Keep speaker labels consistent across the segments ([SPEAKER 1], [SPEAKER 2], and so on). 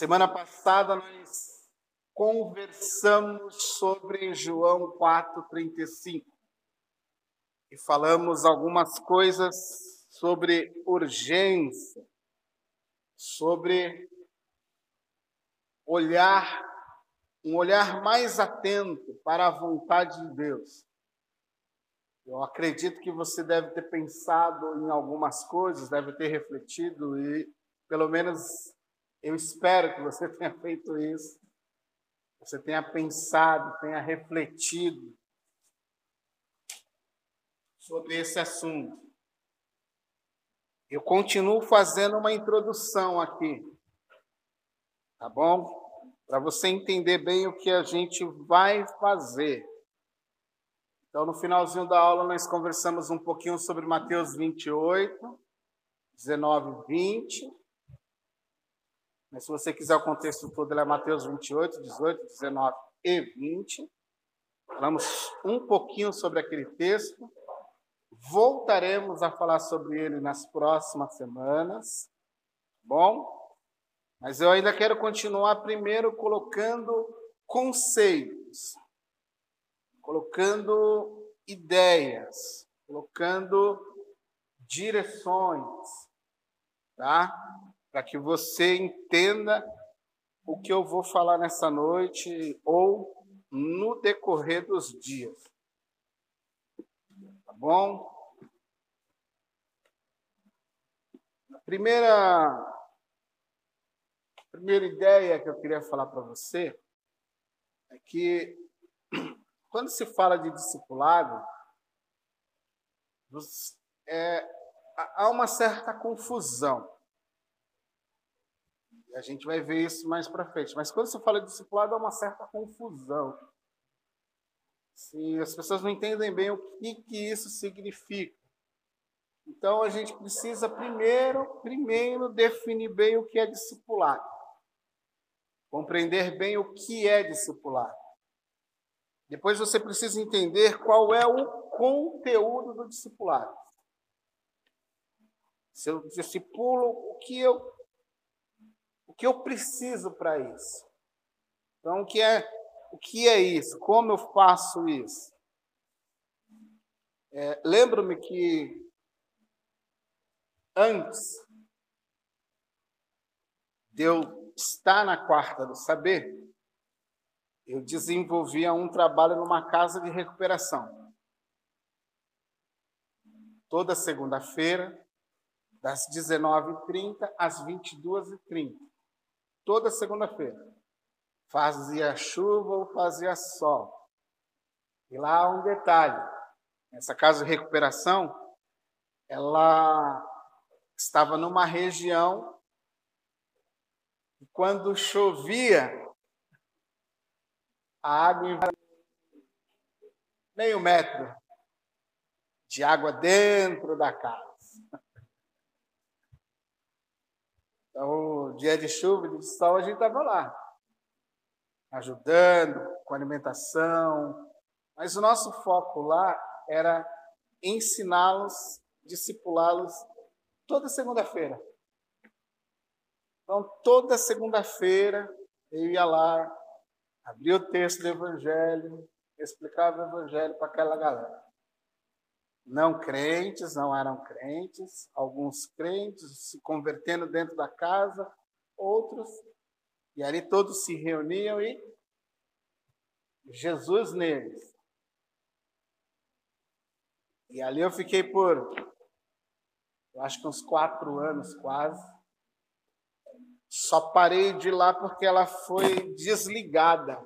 [SPEAKER 1] Semana passada nós conversamos sobre João 4:35 e falamos algumas coisas sobre urgência, sobre olhar um olhar mais atento para a vontade de Deus. Eu acredito que você deve ter pensado em algumas coisas, deve ter refletido e pelo menos eu espero que você tenha feito isso. Você tenha pensado, tenha refletido sobre esse assunto. Eu continuo fazendo uma introdução aqui, tá bom? Para você entender bem o que a gente vai fazer. Então, no finalzinho da aula, nós conversamos um pouquinho sobre Mateus 28, 19 e 20. Mas se você quiser o contexto todo, ele é Mateus 28, 18, 19 e 20. Falamos um pouquinho sobre aquele texto. Voltaremos a falar sobre ele nas próximas semanas. Bom? Mas eu ainda quero continuar primeiro colocando conceitos, colocando ideias, colocando direções, tá? Para que você entenda o que eu vou falar nessa noite ou no decorrer dos dias. Tá bom? A primeira, a primeira ideia que eu queria falar para você é que quando se fala de discipulado, é, há uma certa confusão. A gente vai ver isso mais para frente. Mas quando se fala discipulado, há uma certa confusão. Se as pessoas não entendem bem o que, que isso significa. Então a gente precisa primeiro, primeiro definir bem o que é discipulado. Compreender bem o que é discipulado. Depois você precisa entender qual é o conteúdo do discipulado. Se eu discipulo, o que eu que eu preciso para isso? Então, o que é o que é isso? Como eu faço isso? É, Lembro-me que antes de eu estar na quarta do saber, eu desenvolvia um trabalho numa casa de recuperação. Toda segunda-feira, das 19h30 às 22h30 toda segunda-feira. Fazia chuva ou fazia sol. E lá há um detalhe. Essa casa de recuperação, ela estava numa região e quando chovia, a água meio metro de água dentro da casa. Então, dia de chuva, dia de sol, a gente estava lá, ajudando com alimentação. Mas o nosso foco lá era ensiná-los, discipulá-los toda segunda-feira. Então, toda segunda-feira eu ia lá, abria o texto do Evangelho, explicava o Evangelho para aquela galera não crentes, não eram crentes, alguns crentes se convertendo dentro da casa, outros, e ali todos se reuniam e Jesus neles. E ali eu fiquei por, eu acho que uns quatro anos quase. Só parei de lá porque ela foi desligada.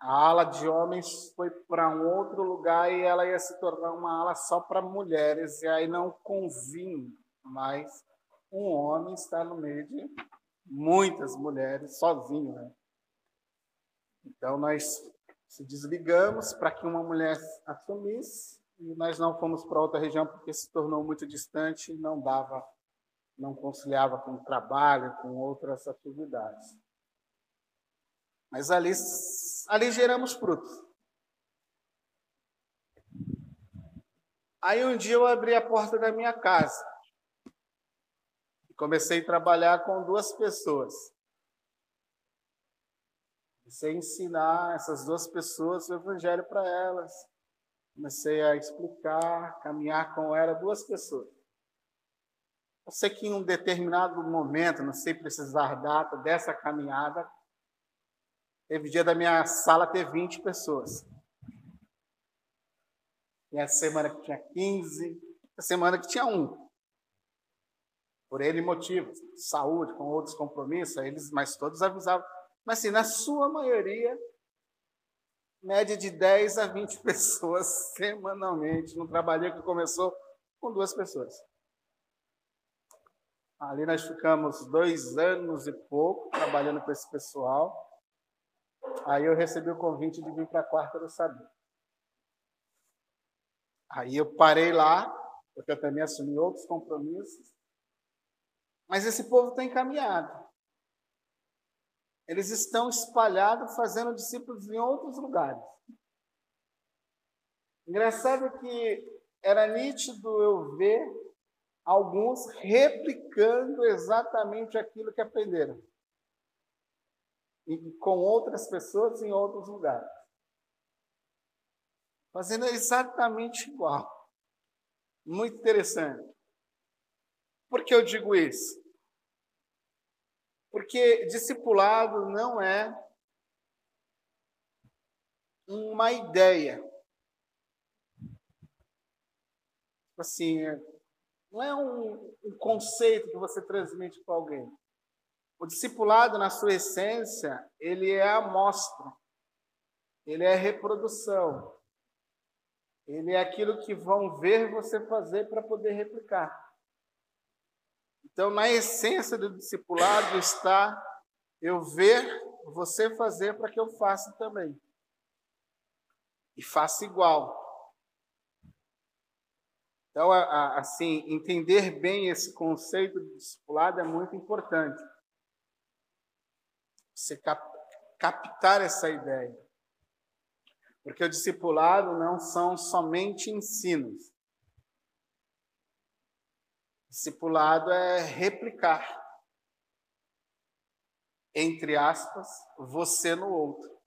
[SPEAKER 1] A ala de homens foi para um outro lugar e ela ia se tornar uma ala só para mulheres, e aí não convinha mais um homem estar no meio de muitas mulheres sozinho. Né? Então nós se desligamos para que uma mulher assumisse e nós não fomos para outra região porque se tornou muito distante e não dava, não conciliava com o trabalho, com outras atividades. Mas ali, ali geramos frutos. Aí um dia eu abri a porta da minha casa. comecei a trabalhar com duas pessoas. Comecei a ensinar essas duas pessoas o evangelho para elas. Comecei a explicar, caminhar com ela, duas pessoas. Eu sei que em um determinado momento, não sei precisar data dessa caminhada, teve dia da minha sala ter 20 pessoas. E a semana que tinha 15, a semana que tinha um. Por ele motivos, saúde, com outros compromissos, eles, mas todos avisavam. Mas assim, na sua maioria, média de 10 a 20 pessoas semanalmente, num trabalho que começou com duas pessoas. Ali nós ficamos dois anos e pouco trabalhando com esse pessoal. Aí eu recebi o convite de vir para a quarta do saber. Aí eu parei lá, porque eu também assumi outros compromissos. Mas esse povo está encaminhado. Eles estão espalhados fazendo discípulos em outros lugares. Engraçado que era nítido eu ver alguns replicando exatamente aquilo que aprenderam. E com outras pessoas em outros lugares. Fazendo exatamente igual. Muito interessante. Por que eu digo isso? Porque discipulado não é uma ideia. Assim, não é um, um conceito que você transmite para alguém. O discipulado, na sua essência, ele é amostra, ele é reprodução, ele é aquilo que vão ver você fazer para poder replicar. Então, na essência do discipulado está eu ver você fazer para que eu faça também. E faça igual. Então, assim, entender bem esse conceito de discipulado é muito importante. Você captar essa ideia. Porque o discipulado não são somente ensinos. Discipulado é replicar, entre aspas, você no outro.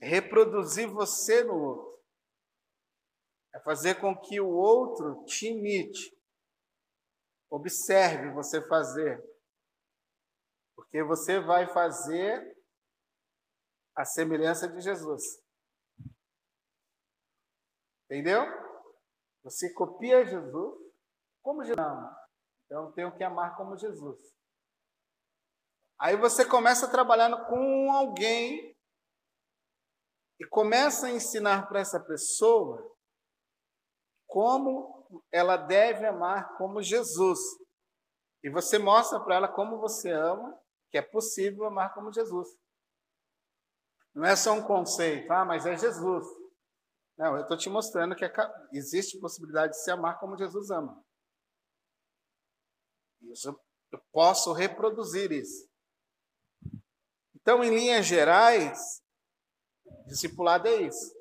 [SPEAKER 1] Reproduzir você no outro. É fazer com que o outro te imite. Observe você fazer. Porque você vai fazer a semelhança de Jesus. Entendeu? Você copia Jesus como Jesus ama. Então tenho que amar como Jesus. Aí você começa trabalhando com alguém e começa a ensinar para essa pessoa como ela deve amar como Jesus. E você mostra para ela como você ama, que é possível amar como Jesus. Não é só um conceito, ah, mas é Jesus. Não, eu estou te mostrando que é existe possibilidade de se amar como Jesus ama. Isso, eu posso reproduzir isso. Então, em linhas gerais, discipulado é isso.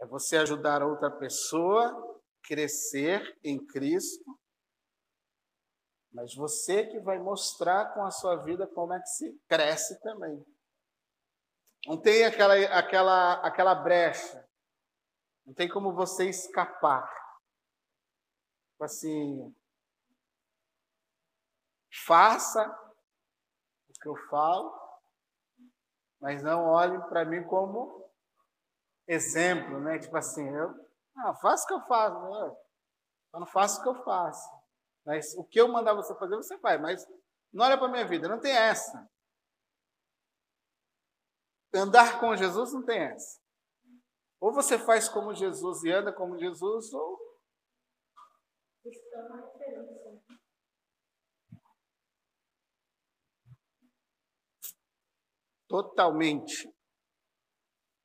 [SPEAKER 1] É você ajudar outra pessoa a crescer em Cristo, mas você que vai mostrar com a sua vida como é que se cresce também. Não tem aquela, aquela, aquela brecha. Não tem como você escapar. Tipo assim, Faça o que eu falo, mas não olhe para mim como exemplo, né? Tipo assim, eu ah, faço o que eu faço, eu não faço o que eu faço. Mas o que eu mandar você fazer, você faz. Mas não olha para a minha vida, não tem essa. Andar com Jesus não tem essa. Ou você faz como Jesus e anda como Jesus, ou. Totalmente,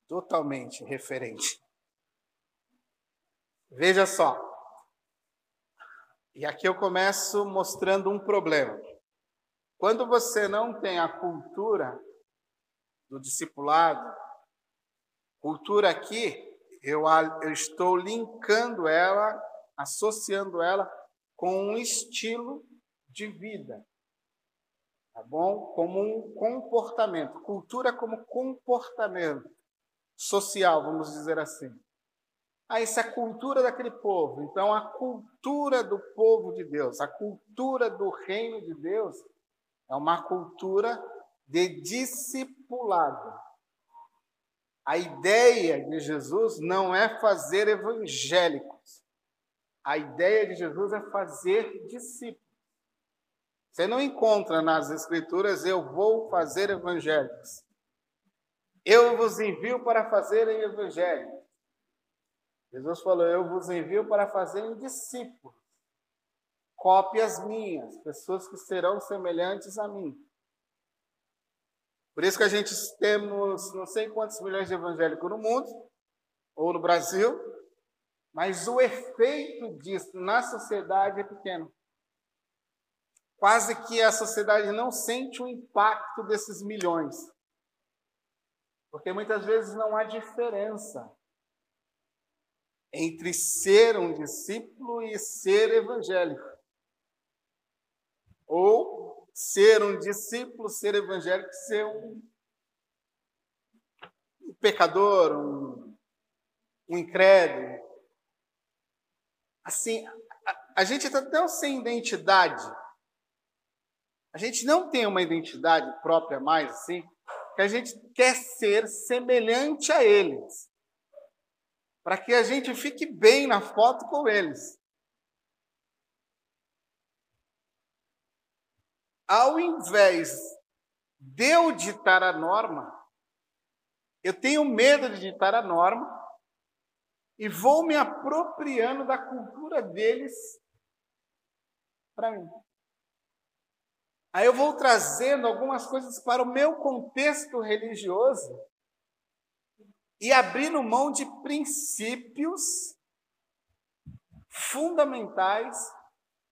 [SPEAKER 1] totalmente referente. Veja só. E aqui eu começo mostrando um problema. Quando você não tem a cultura do discipulado, cultura aqui, eu, eu estou linkando ela, associando ela com um estilo de vida. Tá bom? Como um comportamento. Cultura como comportamento social, vamos dizer assim. A cultura daquele povo. Então, a cultura do povo de Deus, a cultura do reino de Deus, é uma cultura de discipulado. A ideia de Jesus não é fazer evangélicos. A ideia de Jesus é fazer discípulos. Você não encontra nas Escrituras, eu vou fazer evangélicos. Eu vos envio para fazerem evangelho. Jesus falou: Eu vos envio para fazerem discípulos, cópias minhas, pessoas que serão semelhantes a mim. Por isso que a gente temos não sei quantos milhões de evangélicos no mundo, ou no Brasil, mas o efeito disso na sociedade é pequeno. Quase que a sociedade não sente o impacto desses milhões. Porque muitas vezes não há diferença entre ser um discípulo e ser evangélico. Ou ser um discípulo, ser evangélico, ser um, pecador, um, um incrédulo. Assim, a, a gente está tão sem identidade. A gente não tem uma identidade própria mais, assim, que a gente quer ser semelhante a eles, para que a gente fique bem na foto com eles. Ao invés de eu ditar a norma, eu tenho medo de ditar a norma e vou me apropriando da cultura deles para mim. Aí eu vou trazendo algumas coisas para o meu contexto religioso e abrindo mão de princípios fundamentais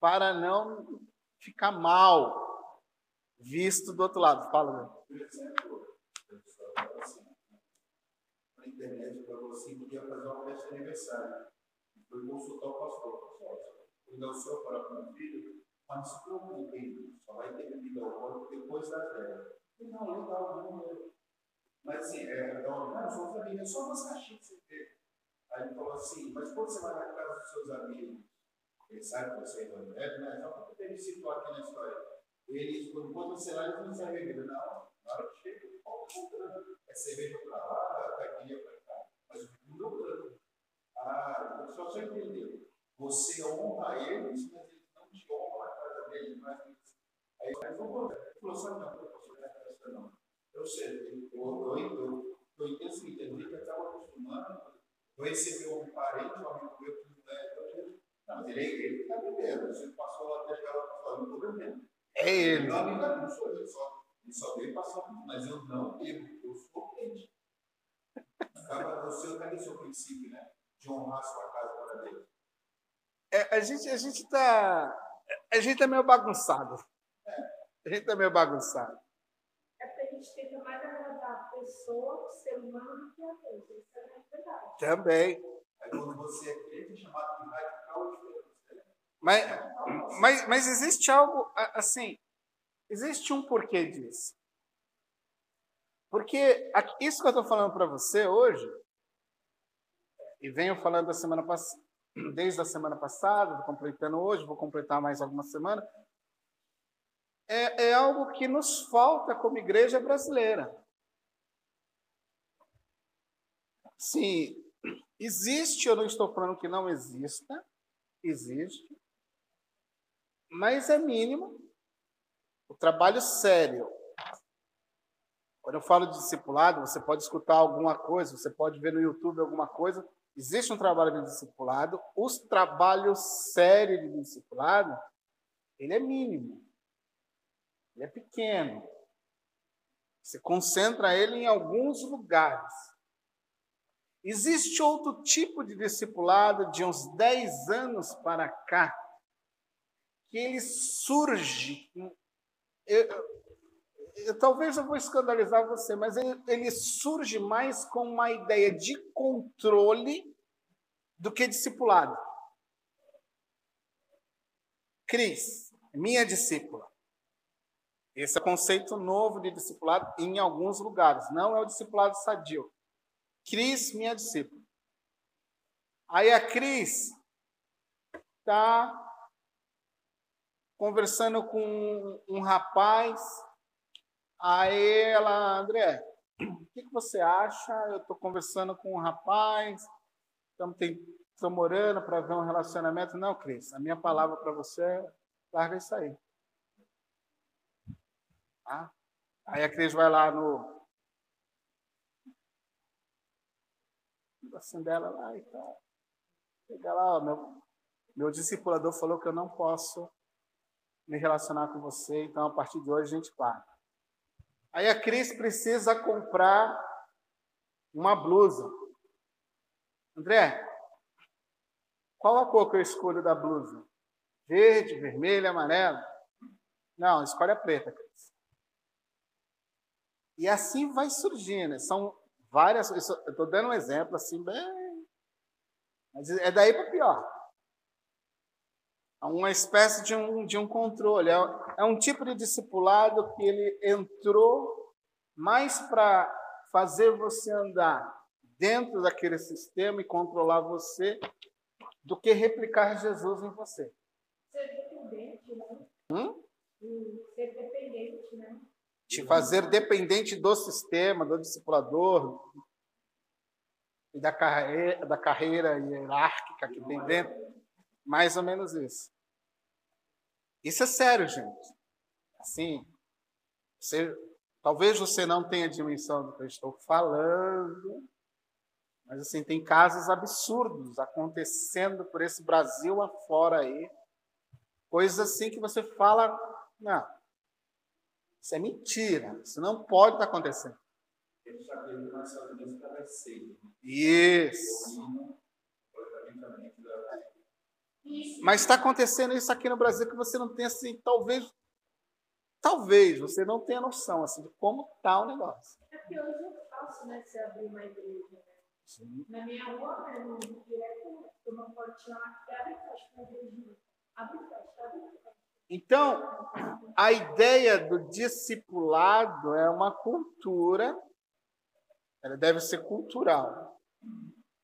[SPEAKER 1] para não ficar mal visto do outro lado. Fala, meu.
[SPEAKER 2] Na internet, para você, podia fazer uma festa de aniversário. Foi consultar o pastor. Cuidar o senhor para o filho mas se preocupe, só vai ter bebida alcoólica depois da férias. Não, legal, não Mas assim, é, não, não, sou família, só umas caixinhas você vê. Aí ele falou assim, mas quando você vai na casa dos seus amigos, eles sabem que você é evangélico, né? Só para me situar aqui na história. Eles, quando você lá, eles não servem bebida. Não, na hora que chega, é cerveja para lá, caipirinha para cá. Mas o mundo Ah, só você entender. Você honra eles, mas eles não te honram dele, mas aí ele falou, só não, não. Eu sei, eu, eu, eu, eu entendo o seguinte, ele que estava acostumando, eu recebi um parente, um amigo meu, que não é não, mas ele, ele está bebendo, você passou lá até chegar lá e falou, não estou bebendo.
[SPEAKER 1] É ele.
[SPEAKER 2] Meu amigo não sou eu, só, ele só veio passar um mas eu não bebo, eu sou crente. Acaba, o seu, cadê o seu princípio, né? De honrar sua casa para Deus.
[SPEAKER 1] É, a gente a está a gente é meio bagunçado. A gente é meio bagunçado.
[SPEAKER 3] Gente tenta mais agradar a pessoa, o ser humano, do que a Deus. Isso é verdade.
[SPEAKER 1] Também.
[SPEAKER 2] Aí quando você é crente, é chamado de radical diferente.
[SPEAKER 1] Mas, mas, mas existe algo, assim, existe um porquê disso. Porque isso que eu estou falando para você hoje, e venho falando da semana passada, desde a semana passada, vou completando hoje, vou completar mais alguma semana, é, é algo que nos falta como igreja brasileira. Sim, existe, eu não estou falando que não exista, existe, mas é mínimo. O trabalho sério. Quando eu falo de discipulado, você pode escutar alguma coisa, você pode ver no YouTube alguma coisa, Existe um trabalho de discipulado, os trabalhos sérios de discipulado, ele é mínimo. Ele é pequeno. Você concentra ele em alguns lugares. Existe outro tipo de discipulado de uns 10 anos para cá, que ele surge. Eu, eu, talvez eu vou escandalizar você, mas ele, ele surge mais com uma ideia de controle do que discipulado. Cris, minha discípula. Esse é o conceito novo de discipulado em alguns lugares. Não é o discipulado sadio. Cris, minha discípula. Aí a Cris está conversando com um rapaz. Aí ela, André, o que, que você acha? Eu estou conversando com um rapaz, estamos morando para ver um relacionamento. Não, Cris, a minha palavra para você é larga isso aí. Tá? Aí a Cris vai lá no. Assim dela lá e tal. Chega lá, ó, meu, meu discipulador falou que eu não posso me relacionar com você, então a partir de hoje a gente para. Aí a Cris precisa comprar uma blusa. André, qual a cor que eu escolho da blusa? Verde, vermelho, amarelo? Não, escolhe a preta, Cris. E assim vai surgindo. São várias. Eu estou dando um exemplo assim, bem. Mas é daí para pior. Uma espécie de um, de um controle. É, é um tipo de discipulado que ele entrou mais para fazer você andar dentro daquele sistema e controlar você do que replicar Jesus em você.
[SPEAKER 3] Ser dependente, né?
[SPEAKER 1] Hum?
[SPEAKER 3] Ser dependente, né?
[SPEAKER 1] Te fazer dependente do sistema, do discipulador e da carreira, da carreira hierárquica que tem dentro. Mais ou menos isso. Isso é sério, gente. Assim, você, talvez você não tenha dimensão do que eu estou falando, mas assim, tem casos absurdos acontecendo por esse Brasil afora aí. Coisas assim que você fala, não, isso é mentira, isso não pode estar acontecendo. Isso. Mas está acontecendo isso aqui no Brasil que você não tem assim, talvez, talvez você não tenha noção assim de como está o negócio.
[SPEAKER 3] É porque hoje é fácil, né, você abrir uma igreja. Né? Sim. Na minha rua, né, no direto, tem uma portinha lá que abre e fecha uma igreja. Abre e fecha, abre e fecha.
[SPEAKER 1] Então, a ideia do discipulado é uma cultura, ela deve ser cultural,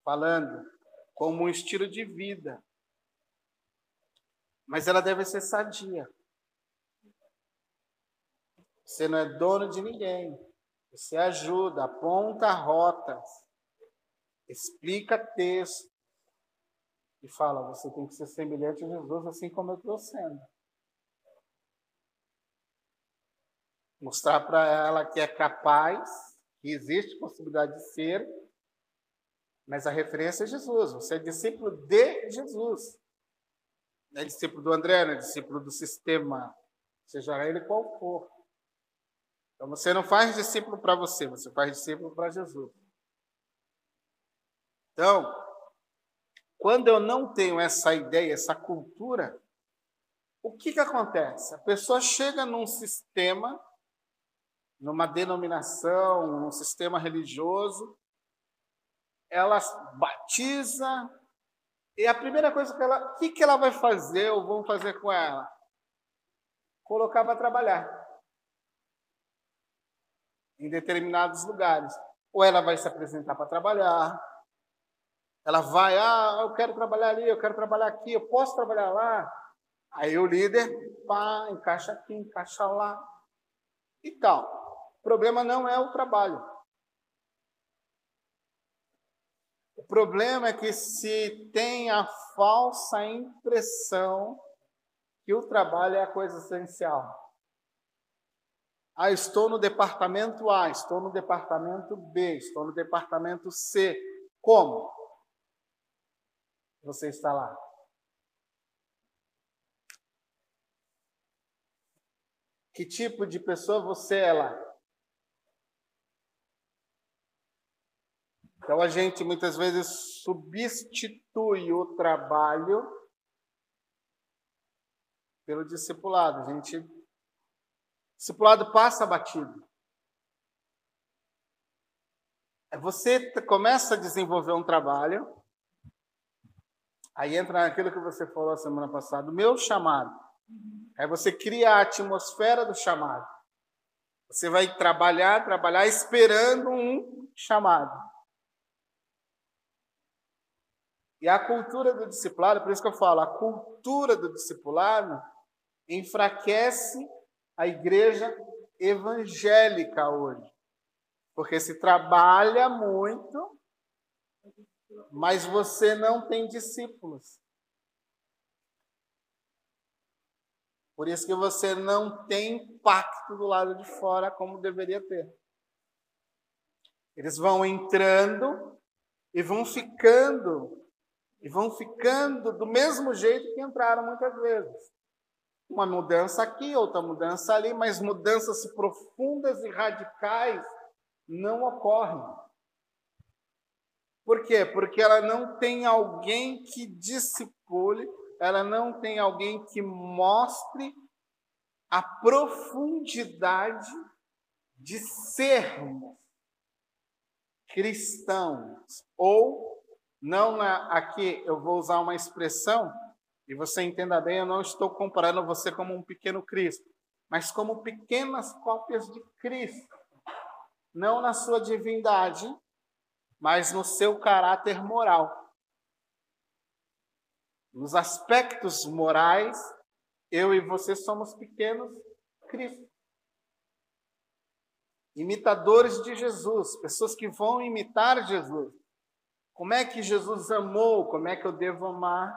[SPEAKER 1] falando como um estilo de vida mas ela deve ser sadia. Você não é dono de ninguém. Você ajuda, aponta rotas, explica texto e fala: você tem que ser semelhante a Jesus, assim como eu estou sendo. Mostrar para ela que é capaz, que existe possibilidade de ser, mas a referência é Jesus. Você é discípulo de Jesus é discípulo do André, não é discípulo do sistema, seja ele qual for. Então você não faz discípulo para você, você faz discípulo para Jesus. Então, quando eu não tenho essa ideia, essa cultura, o que, que acontece? A pessoa chega num sistema, numa denominação, num sistema religioso, ela batiza, e a primeira coisa que ela, o que, que ela vai fazer ou vão fazer com ela? Colocar para trabalhar em determinados lugares. Ou ela vai se apresentar para trabalhar, ela vai, ah, eu quero trabalhar ali, eu quero trabalhar aqui, eu posso trabalhar lá. Aí o líder, pá, encaixa aqui, encaixa lá e tal. O problema não é o trabalho. O problema é que se tem a falsa impressão que o trabalho é a coisa essencial. Ah, estou no departamento A, estou no departamento B, estou no departamento C. Como? Você está lá. Que tipo de pessoa você é lá? Então a gente muitas vezes substitui o trabalho pelo discipulado. A gente discipulado passa batido. É você começa a desenvolver um trabalho, aí entra naquilo que você falou a semana passada, o meu chamado. Aí você cria a atmosfera do chamado. Você vai trabalhar, trabalhar esperando um chamado. E a cultura do discipulado, por isso que eu falo, a cultura do discipulado enfraquece a igreja evangélica hoje. Porque se trabalha muito, mas você não tem discípulos. Por isso que você não tem impacto do lado de fora como deveria ter. Eles vão entrando e vão ficando, e vão ficando do mesmo jeito que entraram muitas vezes. Uma mudança aqui, outra mudança ali, mas mudanças profundas e radicais não ocorrem. Por quê? Porque ela não tem alguém que discipule ela não tem alguém que mostre a profundidade de sermos cristãos. Ou, não aqui eu vou usar uma expressão, e você entenda bem, eu não estou comparando você como um pequeno Cristo, mas como pequenas cópias de Cristo. Não na sua divindade, mas no seu caráter moral. Nos aspectos morais, eu e você somos pequenos Cristo. Imitadores de Jesus, pessoas que vão imitar Jesus. Como é que Jesus amou? Como é que eu devo amar?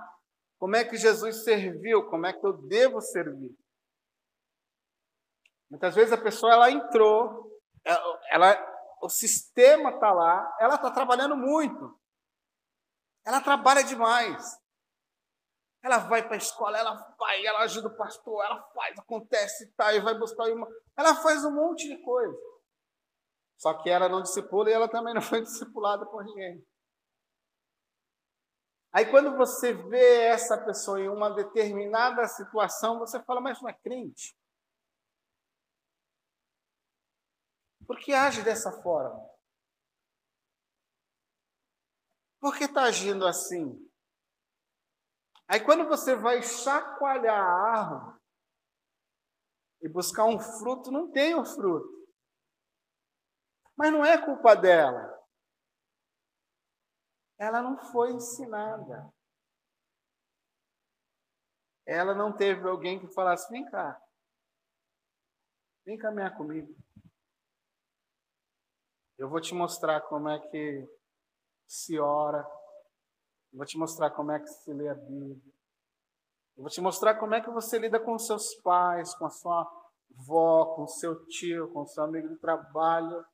[SPEAKER 1] Como é que Jesus serviu? Como é que eu devo servir? Muitas vezes a pessoa ela entrou, ela, ela o sistema está lá, ela está trabalhando muito, ela trabalha demais, ela vai para a escola, ela vai, ela ajuda o pastor, ela faz, acontece, tá, e vai buscar uma. Ela faz um monte de coisa. Só que ela não discipula e ela também não foi discipulada por ninguém. Aí quando você vê essa pessoa em uma determinada situação, você fala, mas não é crente. Por que age dessa forma? Por que está agindo assim? Aí quando você vai chacoalhar a árvore e buscar um fruto, não tem o fruto. Mas não é culpa dela. Ela não foi ensinada. Ela não teve alguém que falasse: vem cá, vem caminhar comigo. Eu vou te mostrar como é que se ora, eu vou te mostrar como é que se lê a Bíblia. Eu vou te mostrar como é que você lida com seus pais, com a sua avó, com seu tio, com seu amigo de trabalho.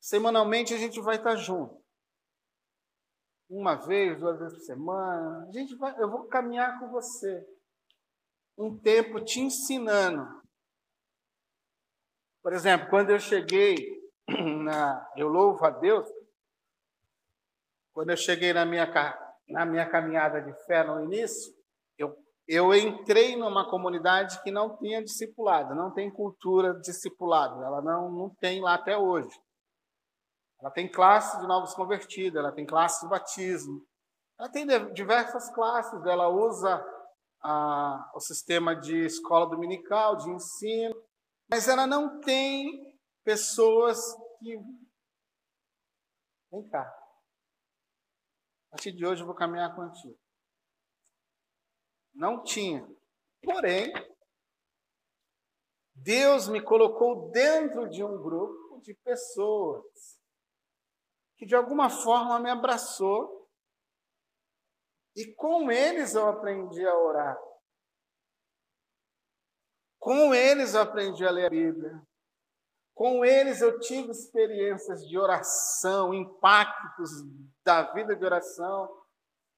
[SPEAKER 1] Semanalmente a gente vai estar junto. Uma vez, duas vezes por semana. A gente vai, eu vou caminhar com você. Um tempo te ensinando. Por exemplo, quando eu cheguei na. Eu louvo a Deus, quando eu cheguei na minha, na minha caminhada de fé no início, eu, eu entrei numa comunidade que não tinha discipulado, não tem cultura discipulado, ela não, não tem lá até hoje. Ela tem classe de novos convertidos, ela tem classe de batismo, ela tem diversas classes, ela usa a, o sistema de escola dominical, de ensino, mas ela não tem pessoas que. Vem cá. A partir de hoje eu vou caminhar contigo. Não tinha. Porém, Deus me colocou dentro de um grupo de pessoas que de alguma forma me abraçou e com eles eu aprendi a orar. Com eles eu aprendi a ler a Bíblia. Com eles eu tive experiências de oração, impactos da vida de oração,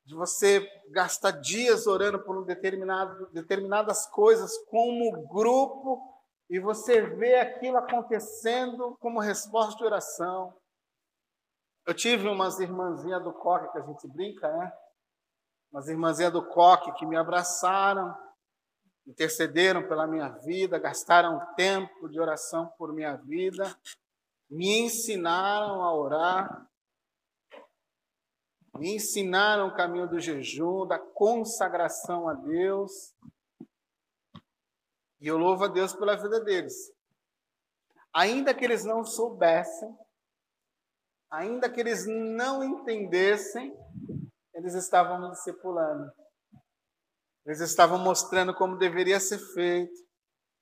[SPEAKER 1] de você gastar dias orando por um determinado, determinadas coisas como grupo e você vê aquilo acontecendo como resposta de oração. Eu tive umas irmãzinhas do coque que a gente brinca, né? Umas irmãzinhas do coque que me abraçaram, intercederam pela minha vida, gastaram tempo de oração por minha vida, me ensinaram a orar, me ensinaram o caminho do jejum, da consagração a Deus. E eu louvo a Deus pela vida deles. Ainda que eles não soubessem, ainda que eles não entendessem, eles estavam me discipulando. Eles estavam mostrando como deveria ser feito.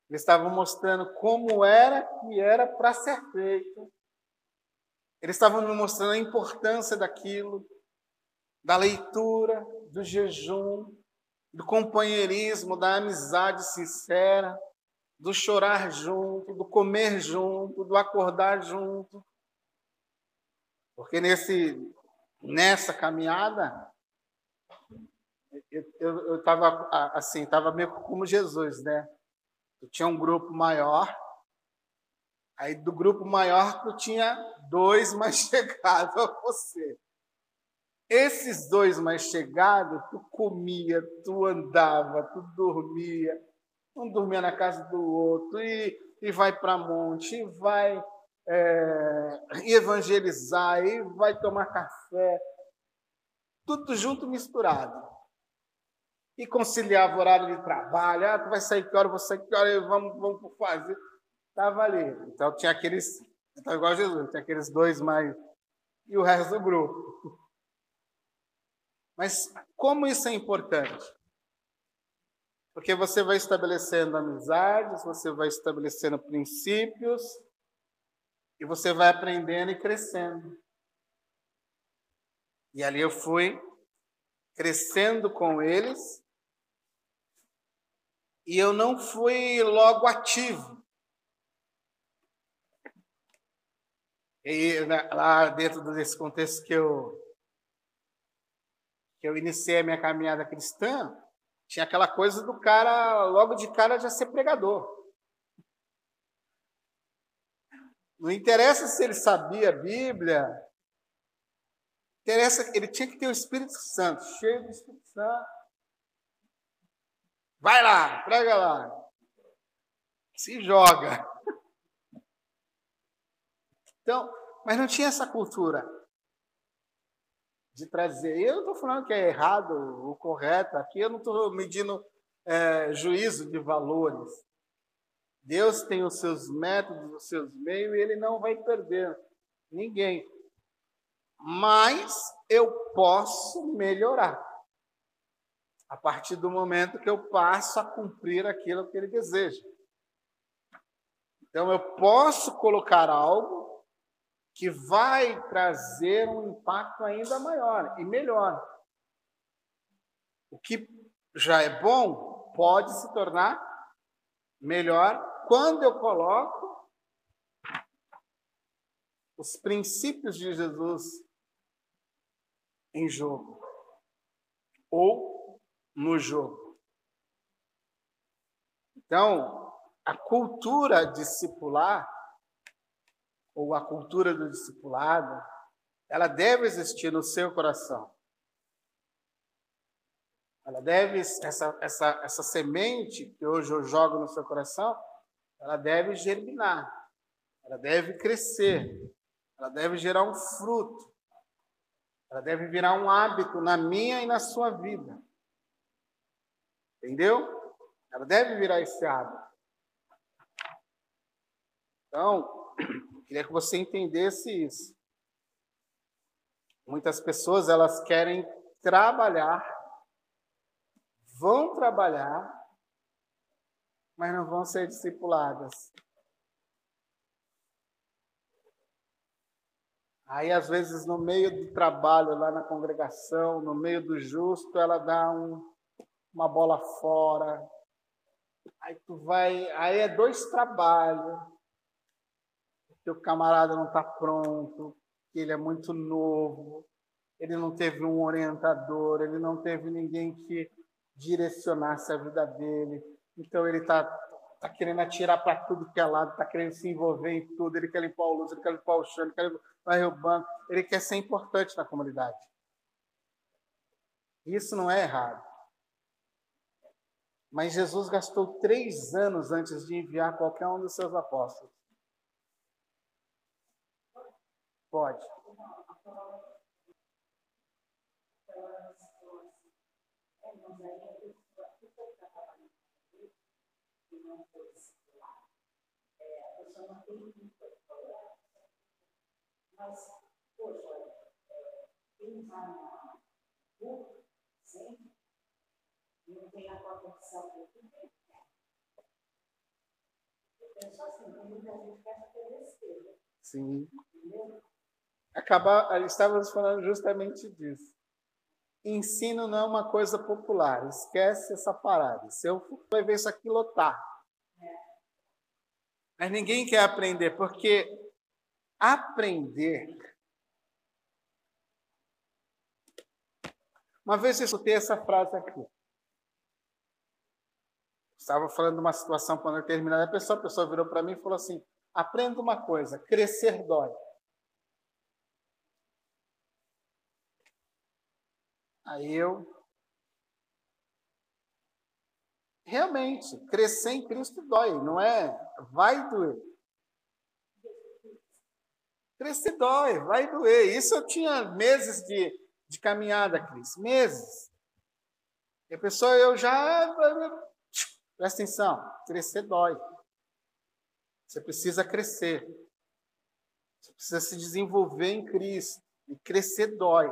[SPEAKER 1] Eles estavam mostrando como era que era para ser feito. Eles estavam me mostrando a importância daquilo, da leitura, do jejum, do companheirismo, da amizade sincera, do chorar junto, do comer junto, do acordar junto. Porque nesse, nessa caminhada, eu estava assim, estava meio como Jesus, né? Eu tinha um grupo maior, aí do grupo maior tu tinha dois mais chegados a você. Esses dois mais chegados, tu comia, tu andava, tu dormia, um dormia na casa do outro, e, e vai para monte, e vai é, evangelizar, e vai tomar café, tudo junto misturado. E conciliava o horário de trabalho, ah, tu vai sair que hora, eu vou sair que hora, vamos, vamos fazer. Estava ali. Então tinha aqueles, estava igual a Jesus, tinha aqueles dois mais, e o resto do grupo. Mas como isso é importante? Porque você vai estabelecendo amizades, você vai estabelecendo princípios e você vai aprendendo e crescendo. E ali eu fui crescendo com eles e eu não fui logo ativo. E lá dentro desse contexto que eu que eu iniciei a minha caminhada cristã, tinha aquela coisa do cara, logo de cara, já ser pregador. Não interessa se ele sabia a Bíblia, interessa, ele tinha que ter o Espírito Santo, cheio do Espírito Santo. Vai lá, prega lá. Se joga. Então, mas não tinha essa cultura de trazer. Eu não estou falando que é errado ou correto, aqui eu não estou medindo é, juízo de valores. Deus tem os seus métodos, os seus meios, e ele não vai perder ninguém. Mas eu posso melhorar a partir do momento que eu passo a cumprir aquilo que ele deseja. Então eu posso colocar algo que vai trazer um impacto ainda maior e melhor. O que já é bom pode se tornar melhor quando eu coloco os princípios de Jesus em jogo ou no jogo. Então, a cultura discipular ou a cultura do discipulado, ela deve existir no seu coração. Ela deve, essa, essa, essa semente que hoje eu jogo no seu coração, ela deve germinar, ela deve crescer, ela deve gerar um fruto, ela deve virar um hábito na minha e na sua vida. Entendeu? Ela deve virar esse hábito. Então, Queria que você entendesse isso. Muitas pessoas elas querem trabalhar, vão trabalhar, mas não vão ser discipuladas. Aí, às vezes, no meio do trabalho, lá na congregação, no meio do justo, ela dá um, uma bola fora. Aí tu vai. Aí é dois trabalhos o camarada não está pronto, ele é muito novo, ele não teve um orientador, ele não teve ninguém que direcionasse a vida dele. Então ele está tá querendo atirar para tudo que é lado, está querendo se envolver em tudo, ele quer limpar o luz, ele quer limpar o chão, ele quer varrer o banco, ele quer ser importante na comunidade. Isso não é errado. Mas Jesus gastou três anos antes de enviar qualquer um dos seus apóstolos. Pode.
[SPEAKER 4] Mas, poxa, quem vai na rua, sempre, não tem a conexão com o Eu penso assim, tem muita gente que acha que é besteira.
[SPEAKER 1] Sim. Acabar, estávamos falando justamente disso. Ensino não é uma coisa popular. Esquece essa parada. Se eu for, ver isso aqui lotar. Mas ninguém quer aprender, porque aprender. Uma vez eu escutei essa frase aqui. Estava falando de uma situação quando determinada a pessoa, a pessoa virou para mim e falou assim: aprenda uma coisa, crescer dói. Aí eu. Realmente, crescer em Cristo dói, não é? Vai doer. Crescer dói, vai doer. Isso eu tinha meses de, de caminhada, Cris, meses. E a pessoa, eu já. Presta atenção, crescer dói. Você precisa crescer. Você precisa se desenvolver em Cristo. E crescer dói.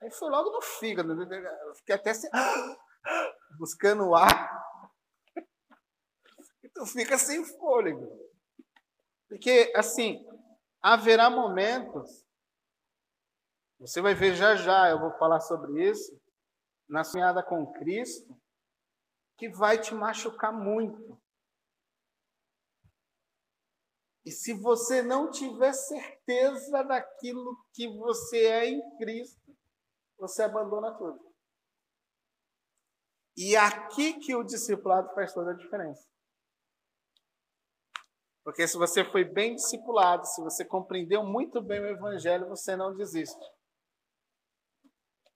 [SPEAKER 1] Aí foi logo no fígado. Né? Fiquei até sem... buscando ar. E tu fica sem fôlego. Porque, assim, haverá momentos, você vai ver já já, eu vou falar sobre isso, na sonhada com Cristo, que vai te machucar muito. E se você não tiver certeza daquilo que você é em Cristo, você abandona tudo. E aqui que o discipulado faz toda a diferença. Porque se você foi bem discipulado, se você compreendeu muito bem o evangelho, você não desiste.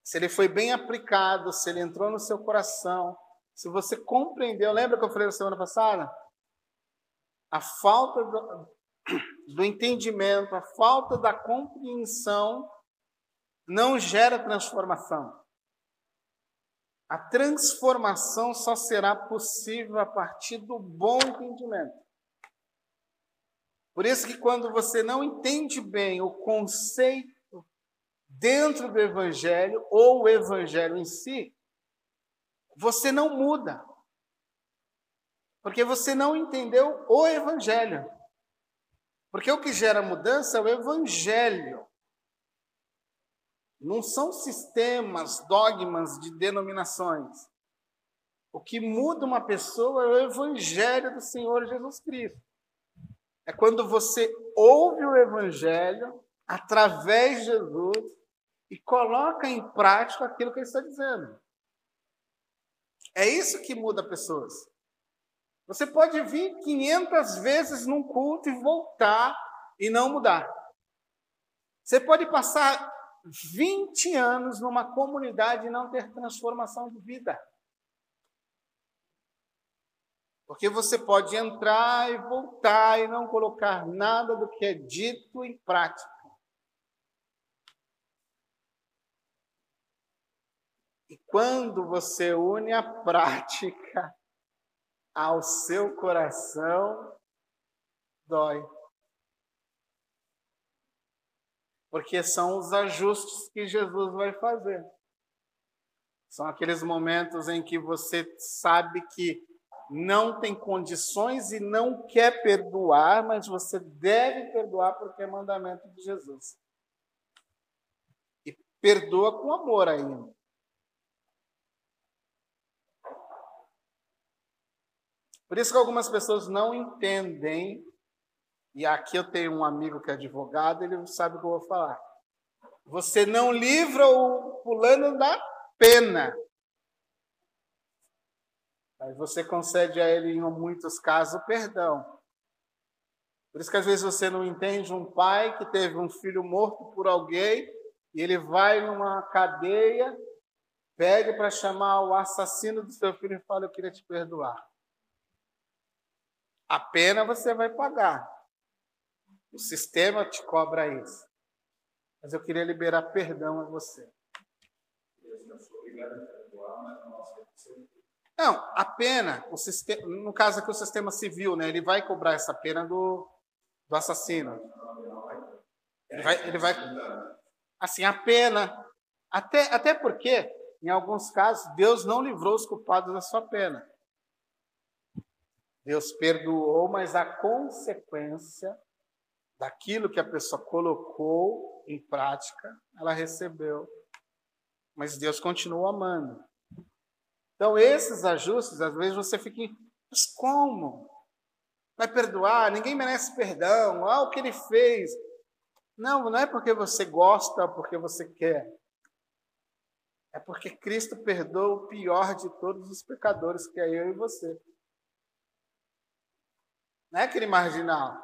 [SPEAKER 1] Se ele foi bem aplicado, se ele entrou no seu coração, se você compreendeu, lembra que eu falei na semana passada? A falta do, do entendimento, a falta da compreensão não gera transformação. A transformação só será possível a partir do bom entendimento. Por isso que quando você não entende bem o conceito dentro do evangelho ou o evangelho em si, você não muda. Porque você não entendeu o evangelho. Porque o que gera mudança é o evangelho. Não são sistemas, dogmas de denominações. O que muda uma pessoa é o evangelho do Senhor Jesus Cristo. É quando você ouve o evangelho através de Jesus e coloca em prática aquilo que ele está dizendo. É isso que muda pessoas. Você pode vir 500 vezes num culto e voltar e não mudar. Você pode passar 20 anos numa comunidade e não ter transformação de vida. Porque você pode entrar e voltar e não colocar nada do que é dito em prática. E quando você une a prática ao seu coração, dói. Porque são os ajustes que Jesus vai fazer. São aqueles momentos em que você sabe que não tem condições e não quer perdoar, mas você deve perdoar porque é mandamento de Jesus. E perdoa com amor ainda. Por isso que algumas pessoas não entendem e aqui eu tenho um amigo que é advogado, ele sabe o que eu vou falar. Você não livra o fulano da pena. Aí você concede a ele, em muitos casos, perdão. Por isso que às vezes você não entende um pai que teve um filho morto por alguém e ele vai numa cadeia, pede para chamar o assassino do seu filho e fala: Eu queria te perdoar. A pena você vai pagar. O sistema te cobra isso. Mas eu queria liberar perdão a você. Não, a pena, o sistema, no caso aqui o sistema civil, né, ele vai cobrar essa pena do, do assassino. Ele vai, ele vai, assim, a pena, até, até porque, em alguns casos, Deus não livrou os culpados da sua pena. Deus perdoou, mas a consequência daquilo que a pessoa colocou em prática, ela recebeu. Mas Deus continua amando. Então, esses ajustes, às vezes você fica, mas como? Vai perdoar? Ninguém merece perdão. Ah, o que ele fez. Não, não é porque você gosta, porque você quer. É porque Cristo perdoa o pior de todos os pecadores, que é eu e você. Não é aquele marginal.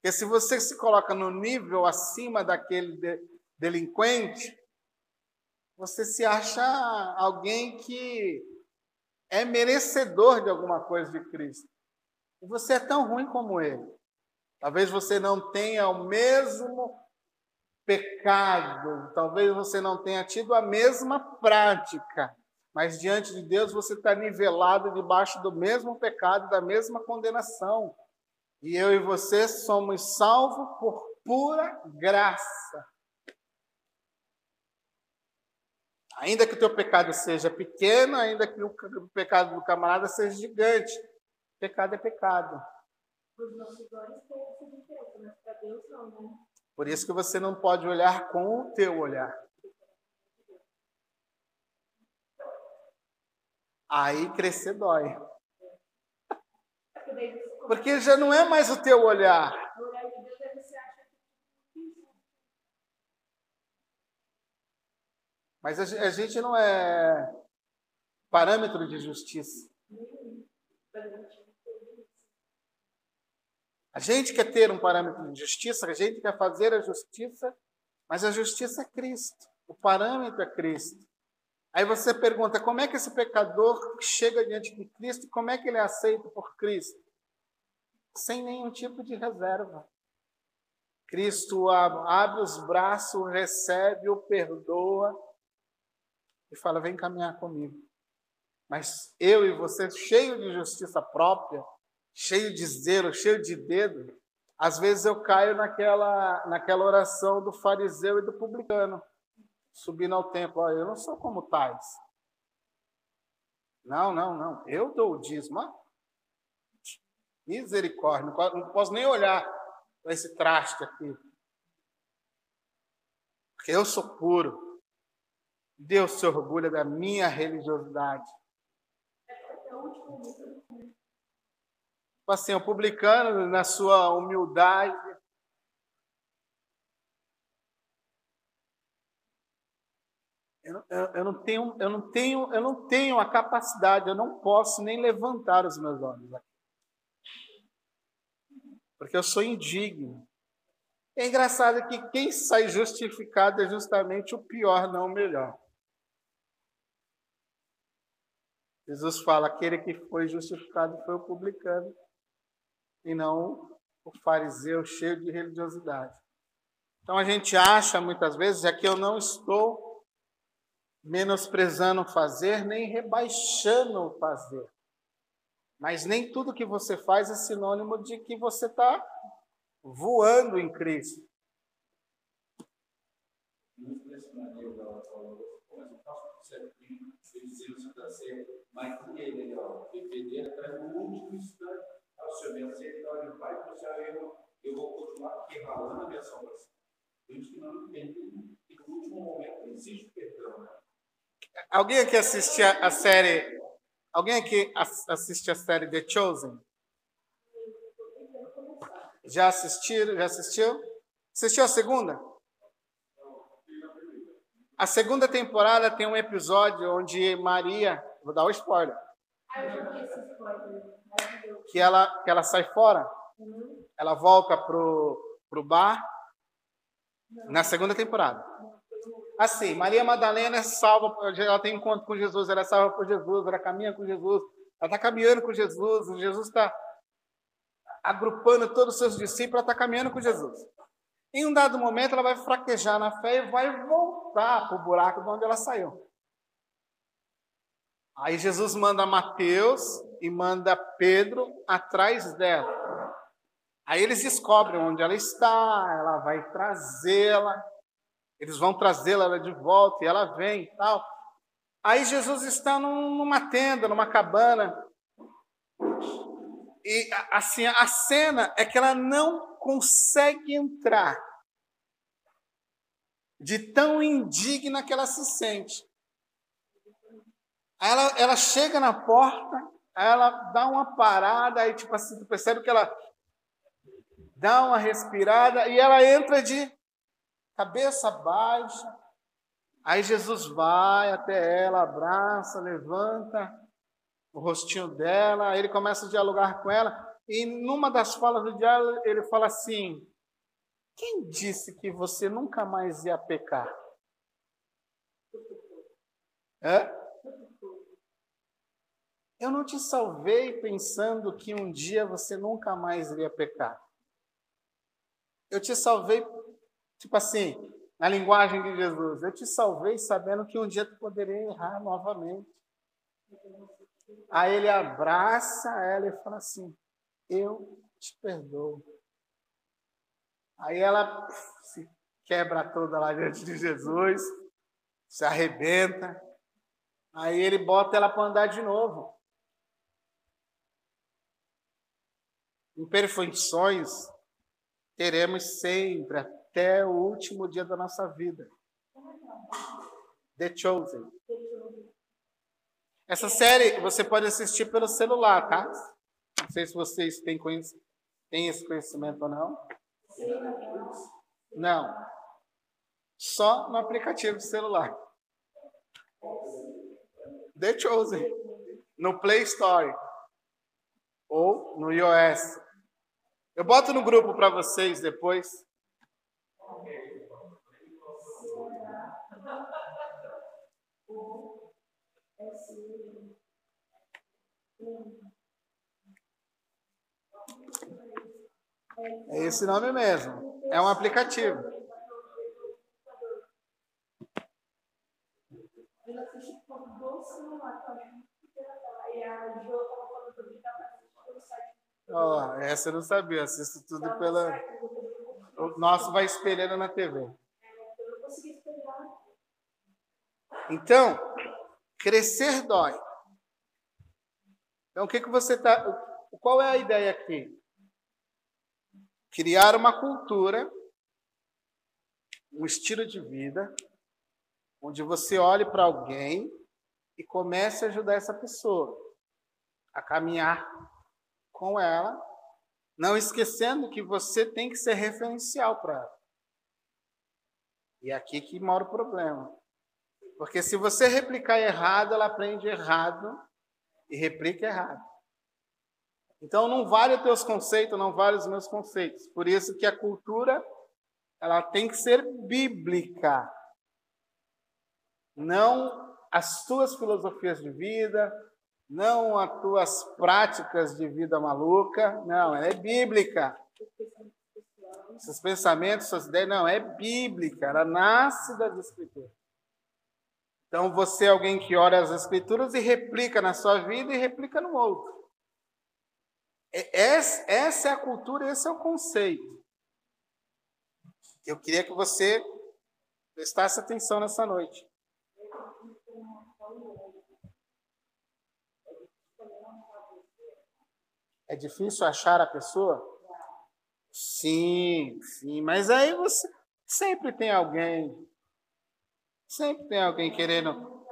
[SPEAKER 1] Porque se você se coloca no nível acima daquele de, delinquente, você se acha alguém que é merecedor de alguma coisa de Cristo. E você é tão ruim como ele. Talvez você não tenha o mesmo pecado, talvez você não tenha tido a mesma prática, mas diante de Deus você está nivelado debaixo do mesmo pecado, da mesma condenação. E eu e você somos salvos por pura graça. Ainda que o teu pecado seja pequeno, ainda que o pecado do camarada seja gigante, pecado é pecado.
[SPEAKER 3] Né?
[SPEAKER 1] Por isso que você não pode olhar com o teu olhar. Aí crescer dói. Porque já não é mais o teu olhar. Mas a gente não é parâmetro de justiça. A gente quer ter um parâmetro de justiça, a gente quer fazer a justiça, mas a justiça é Cristo. O parâmetro é Cristo. Aí você pergunta: como é que esse pecador chega diante de Cristo, como é que ele é aceito por Cristo? Sem nenhum tipo de reserva. Cristo abre os braços, recebe, o perdoa e fala: vem caminhar comigo. Mas eu e você, cheio de justiça própria, cheio de zelo, cheio de dedo, às vezes eu caio naquela, naquela oração do fariseu e do publicano, subindo ao templo. Olha, eu não sou como tais. Não, não, não. Eu dou o dízimo. Misericórdia. Não posso nem olhar para esse traste aqui. Porque eu sou puro. Deus se orgulha da minha religiosidade. Assim, o publicano, na sua humildade, Eu, eu, eu, não tenho, eu, não tenho, eu não tenho a capacidade, eu não posso nem levantar os meus olhos aqui. Porque eu sou indigno. É engraçado que quem sai justificado é justamente o pior, não o melhor. Jesus fala: aquele que foi justificado foi o publicano e não o fariseu cheio de religiosidade. Então a gente acha muitas vezes é que eu não estou menosprezando fazer nem rebaixando o fazer. Mas nem tudo que você faz é sinônimo de que você está voando em Cristo.
[SPEAKER 2] Mas ele, ó, depender até do último instante ao seu vencer, ele vai puxar eu, eu vou continuar aqui ralando a minha salvação. Por isso que. Né?
[SPEAKER 1] Alguém aqui a série? Alguém aqui assiste a série The Chosen? Já assistiram? Já assistiu? Assistiu a segunda? A segunda temporada tem um episódio onde Maria, vou dar o um spoiler que ela, que ela sai fora, ela volta pro, pro bar na segunda temporada. Assim, Maria Madalena é salva, ela tem encontro com Jesus, ela é salva por Jesus, ela caminha com Jesus, ela está caminhando com Jesus, Jesus está agrupando todos os seus discípulos, ela está caminhando com Jesus. Em um dado momento, ela vai fraquejar na fé e vai voltar para o buraco de onde ela saiu. Aí Jesus manda Mateus e manda Pedro atrás dela. Aí eles descobrem onde ela está, ela vai trazê-la, eles vão trazê-la de volta e ela vem e tal. Aí Jesus está numa tenda, numa cabana. E assim, a cena é que ela não consegue entrar de tão indigna que ela se sente. Aí ela, ela chega na porta, ela dá uma parada, aí tipo assim, tu percebe que ela dá uma respirada e ela entra de cabeça baixa. Aí Jesus vai até ela, abraça, levanta o rostinho dela, ele começa a dialogar com ela, e numa das falas do diálogo ele fala assim: quem disse que você nunca mais ia pecar? Eu não te salvei pensando que um dia você nunca mais iria pecar. Eu te salvei, tipo assim, na linguagem de Jesus, eu te salvei sabendo que um dia tu poderia errar novamente. Aí ele abraça ela e fala assim: Eu te perdoo. Aí ela se quebra toda lá diante de Jesus, se arrebenta. Aí ele bota ela para andar de novo. Imperfeições teremos sempre, até o último dia da nossa vida. The Chosen. Essa série você pode assistir pelo celular, tá? Não sei se vocês têm, têm esse conhecimento ou não. Não. Só no aplicativo de celular. The Chosen. No Play Store. Ou no iOS. Eu boto no grupo para vocês depois. É esse nome mesmo. É um aplicativo. Oh, essa eu não sabia, assisto tudo pela. O nosso vai espelhando na TV. Então, crescer dói. Então, o que, que você está. Qual é a ideia aqui? criar uma cultura, um estilo de vida, onde você olhe para alguém e comece a ajudar essa pessoa a caminhar com ela, não esquecendo que você tem que ser referencial para ela. E é aqui que mora o problema. Porque se você replicar errado, ela aprende errado e replica errado. Então não vale os teus conceitos, não vale os meus conceitos. Por isso que a cultura ela tem que ser bíblica. Não as tuas filosofias de vida, não as tuas práticas de vida maluca, não, ela é bíblica. Seus pensamentos, suas ideias, não, é bíblica, ela nasce das escrituras. Então você é alguém que olha as escrituras e replica na sua vida e replica no outro. É, essa é a cultura, esse é o conceito. Eu queria que você prestasse atenção nessa noite. É difícil achar a pessoa? Sim, sim, mas aí você sempre tem alguém, sempre tem alguém querendo.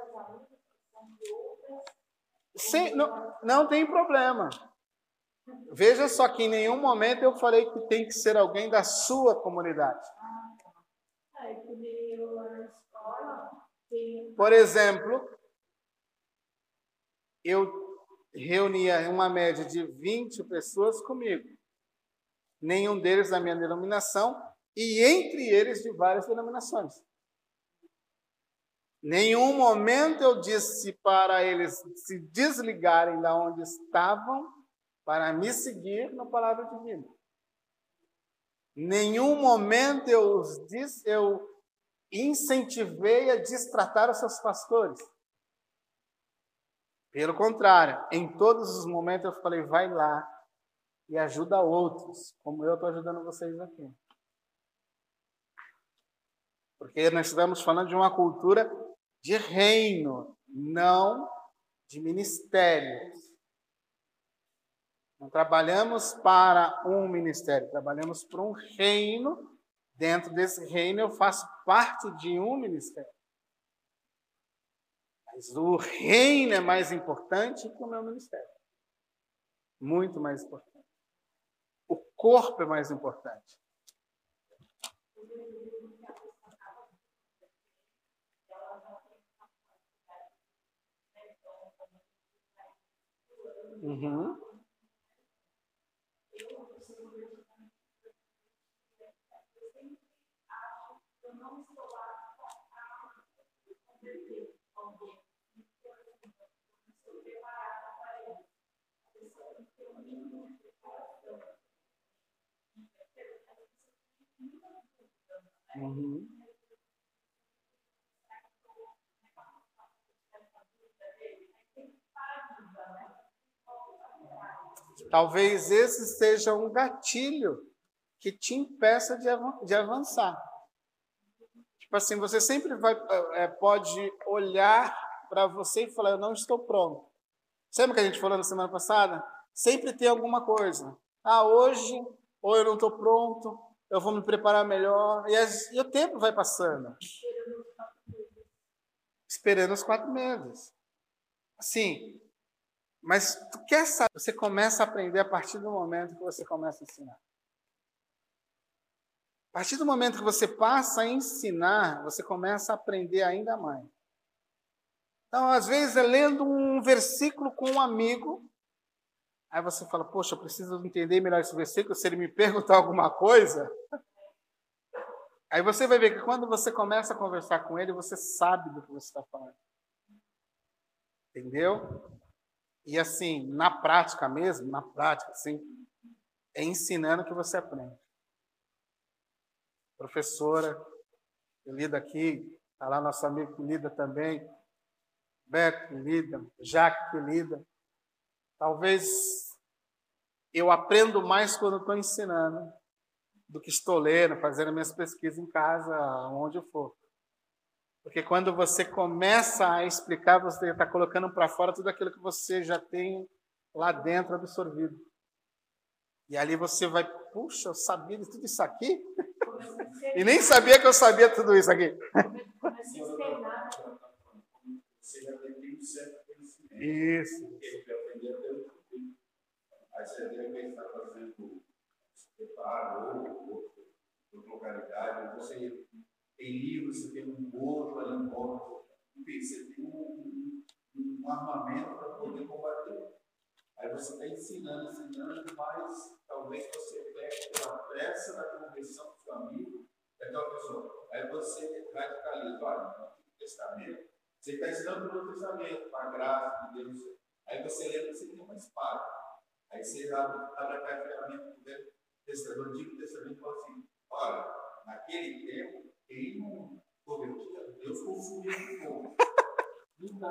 [SPEAKER 1] Sem, não, não tem problema. Veja só que em nenhum momento eu falei que tem que ser alguém da sua comunidade. Por exemplo, eu reunia uma média de 20 pessoas comigo. Nenhum deles da minha denominação e entre eles de várias denominações. Nenhum momento eu disse para eles se desligarem da onde estavam para me seguir na palavra divina. Nenhum momento eu, disse, eu incentivei a destratar os seus pastores. Pelo contrário, em todos os momentos eu falei, vai lá e ajuda outros, como eu estou ajudando vocês aqui. Porque nós estamos falando de uma cultura de reino, não de ministérios. Não trabalhamos para um ministério, trabalhamos para um reino. Dentro desse reino eu faço parte de um ministério. Mas o reino é mais importante que o meu ministério. Muito mais importante. O corpo é mais importante. Uhum. Uhum. Talvez esse seja um gatilho que te impeça de avançar. Tipo assim, você sempre vai, é, pode olhar para você e falar: Eu não estou pronto. Lembra que a gente falou na semana passada? Sempre tem alguma coisa. Ah, hoje, ou eu não estou pronto, eu vou me preparar melhor. E, as, e o tempo vai passando. Esperando os quatro meses. Assim, mas tu quer saber, você começa a aprender a partir do momento que você começa a ensinar. A partir do momento que você passa a ensinar, você começa a aprender ainda mais. Então, às vezes, é lendo um versículo com um amigo, aí você fala, poxa, eu preciso entender melhor esse versículo, se ele me perguntar alguma coisa. Aí você vai ver que quando você começa a conversar com ele, você sabe do que você está falando. Entendeu? E assim, na prática mesmo, na prática, assim, é ensinando que você aprende professora lida aqui, está lá nosso amigo que lida também, Beto que lida, Jaque que lida. Talvez eu aprendo mais quando estou ensinando do que estou lendo, fazendo minhas pesquisas em casa, onde eu for. Porque quando você começa a explicar, você está colocando para fora tudo aquilo que você já tem lá dentro absorvido. E ali você vai, puxa, eu sabia de tudo isso aqui? E nem sabia que eu sabia tudo isso aqui. Isso.
[SPEAKER 2] Aí você vê que está fazendo preparo ou outra localidade, você tem livros, você tem um outro ali em volta. Você tem um, um, um armamento para poder combater. Aí você está ensinando, ensinando, mas talvez você pegue pela pressa da conversão do seu amigo, daquela pessoa. Aí você radicaliza, olha, no Antigo Testamento, você está ensinando o Novo Testamento, com a graça de Deus. Aí você lembra que você tem uma espada. Aí você abre, a ferramenta do do Antigo Testamento e fala assim, olha, naquele tempo,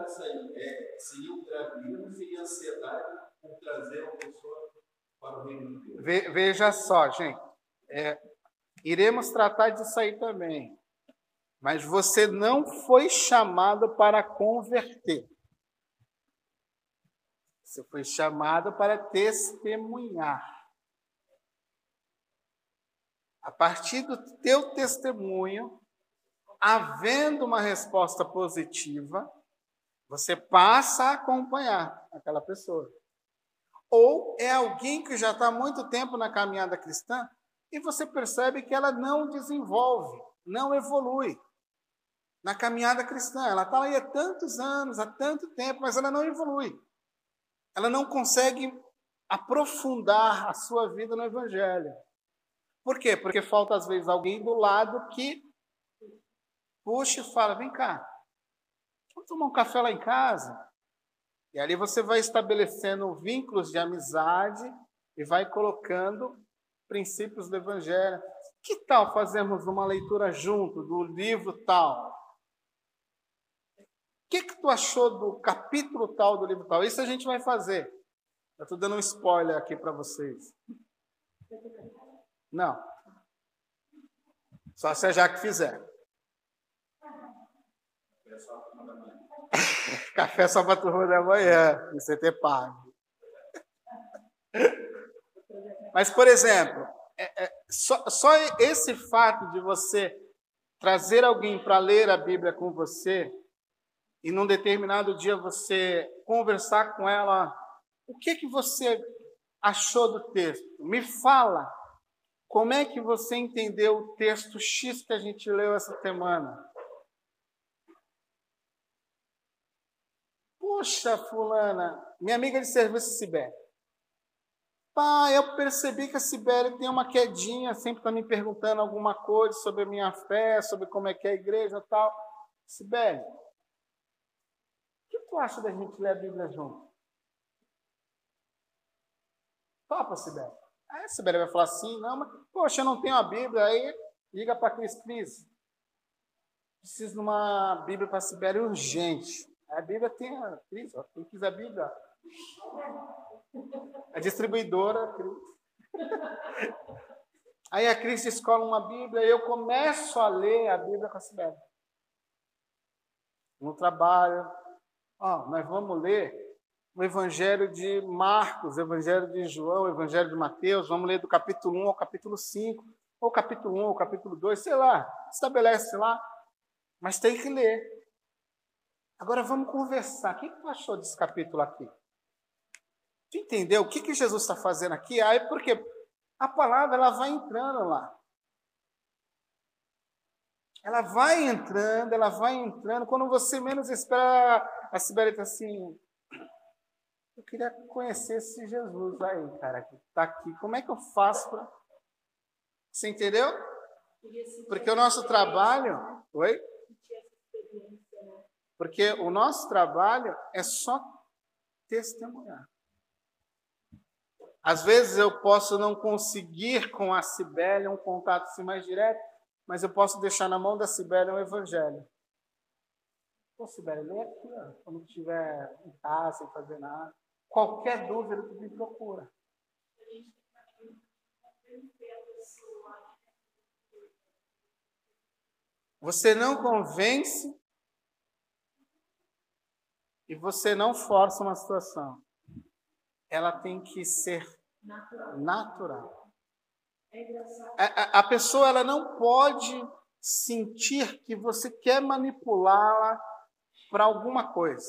[SPEAKER 2] seria seria ansiedade por trazer uma pessoa para o reino de Deus.
[SPEAKER 1] Veja só, gente. É, iremos tratar disso aí também. Mas você não foi chamado para converter. Você foi chamado para testemunhar. A partir do teu testemunho, havendo uma resposta positiva, você passa a acompanhar aquela pessoa. Ou é alguém que já está muito tempo na caminhada cristã e você percebe que ela não desenvolve, não evolui na caminhada cristã. Ela está aí há tantos anos, há tanto tempo, mas ela não evolui. Ela não consegue aprofundar a sua vida no Evangelho. Por quê? Porque falta, às vezes, alguém do lado que puxa e fala: vem cá, vamos tomar um café lá em casa? E ali você vai estabelecendo vínculos de amizade e vai colocando princípios do Evangelho. Que tal fazermos uma leitura junto do livro tal? que, que tu achou do capítulo tal do livro tal? Isso a gente vai fazer. Eu estou dando um spoiler aqui para vocês. Não. Só se a Jaque fizer. Café só para turma da manhã, você ter pago. Mas, por exemplo, é, é, só, só esse fato de você trazer alguém para ler a Bíblia com você e num determinado dia você conversar com ela, o que que você achou do texto? Me fala. Como é que você entendeu o texto X que a gente leu essa semana? Puxa, fulana, minha amiga de serviço Sibéria. Pai, eu percebi que a Sibéria tem uma quedinha, sempre está me perguntando alguma coisa sobre a minha fé, sobre como é que é a igreja tal. Sibéria, tu acha da gente ler a Bíblia junto? Topa, Sibéria. Aí a Sibéria vai falar assim, não, mas, poxa, eu não tenho a Bíblia. Aí liga para a Cris Cris. Preciso de uma Bíblia para a Sibéria urgente. A Bíblia tem a Cris, ó, quem quiser a Bíblia. A distribuidora, Cris. Aí a Cris escolhe uma Bíblia e eu começo a ler a Bíblia com a Sibéria. No trabalho, Ó, nós vamos ler o Evangelho de Marcos, Evangelho de João, Evangelho de Mateus, vamos ler do capítulo 1 ao capítulo 5, ou capítulo 1 ou capítulo 2, sei lá, estabelece lá, mas tem que ler. Agora vamos conversar. O que tu achou desse capítulo aqui? Tu entendeu o que, que Jesus está fazendo aqui? Aí, porque a palavra ela vai entrando lá. Ela vai entrando, ela vai entrando. Quando você menos espera, a Sibeli está assim. Eu queria conhecer esse Jesus aí, cara, que está aqui. Como é que eu faço para. Você entendeu? Porque o nosso trabalho. Oi? Porque o nosso trabalho é só testemunhar. Às vezes eu posso não conseguir com a Cibele um contato assim mais direto, mas eu posso deixar na mão da Sibélia um evangelho. Pô, Sibélia, lê aqui, ó, quando estiver em casa, sem fazer nada. Qualquer dúvida, tu me procura. Você não convence e você não força uma situação. Ela tem que ser natural. natural. A, a, pessoa ela não pode sentir que você quer manipulá-la para alguma coisa.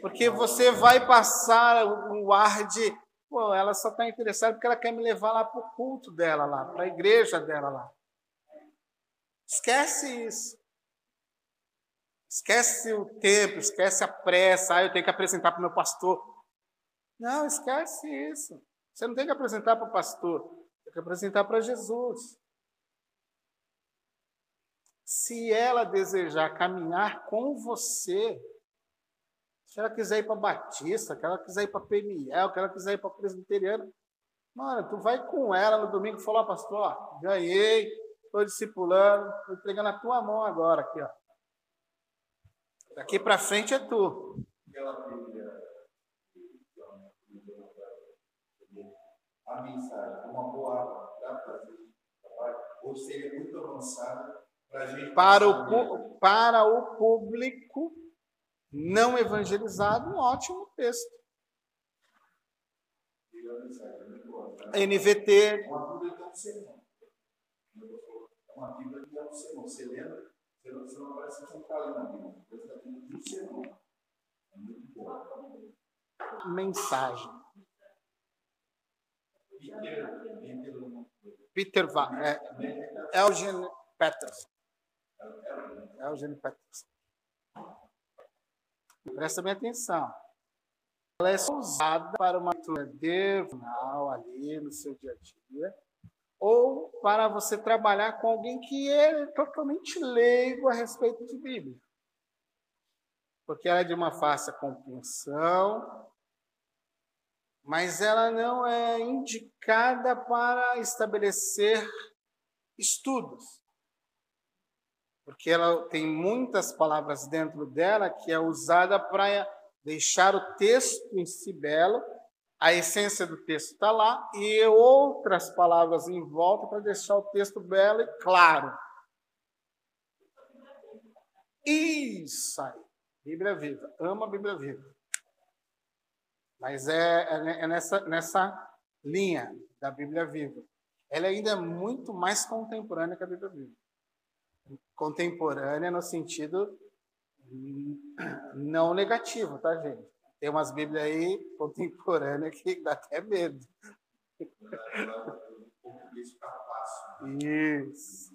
[SPEAKER 1] Porque você vai passar o ar de, pô, ela só está interessada porque ela quer me levar lá para o culto dela lá, para a igreja dela lá. Esquece isso. Esquece o tempo, esquece a pressa. Ah, eu tenho que apresentar para o meu pastor. Não, esquece isso. Você não tem que apresentar para o pastor. Tem que apresentar para Jesus. Se ela desejar caminhar com você, se ela quiser ir para Batista, que ela quiser ir para Peniel, que ela quiser ir para Presbiteriana, mano, tu vai com ela no domingo e fala, pastor, ó, ganhei, estou discipulando, estou entregando a tua mão agora aqui, ó. Daqui para frente é tu.
[SPEAKER 2] A mensagem, uma boa para fazer ou seria muito avançada para a gente.
[SPEAKER 1] Para o público não evangelizado, um ótimo texto. NVT.
[SPEAKER 2] Você lembra? Você não, parece que não está lendo a Bíblia. Está sermão. É muito bom.
[SPEAKER 1] Mensagem. Peter Va é, Elgin Peters. Elgin Peters. Presta bem atenção. Ela é usada para uma leitura devocional ali no seu dia a dia, ou para você trabalhar com alguém que é totalmente leigo a respeito de Bíblia. Porque ela é de uma fácil compreensão, mas ela não é indicada para estabelecer estudos. Porque ela tem muitas palavras dentro dela que é usada para deixar o texto em si belo, a essência do texto está lá, e outras palavras em volta para deixar o texto belo e claro. Isso aí. Bíblia viva. Amo a Bíblia viva. Mas é, é, é nessa, nessa linha da Bíblia viva. Ela ainda é muito mais contemporânea que a Bíblia viva. Contemporânea no sentido não negativo, tá, gente? Tem umas Bíblias aí contemporâneas que dá até medo. Isso.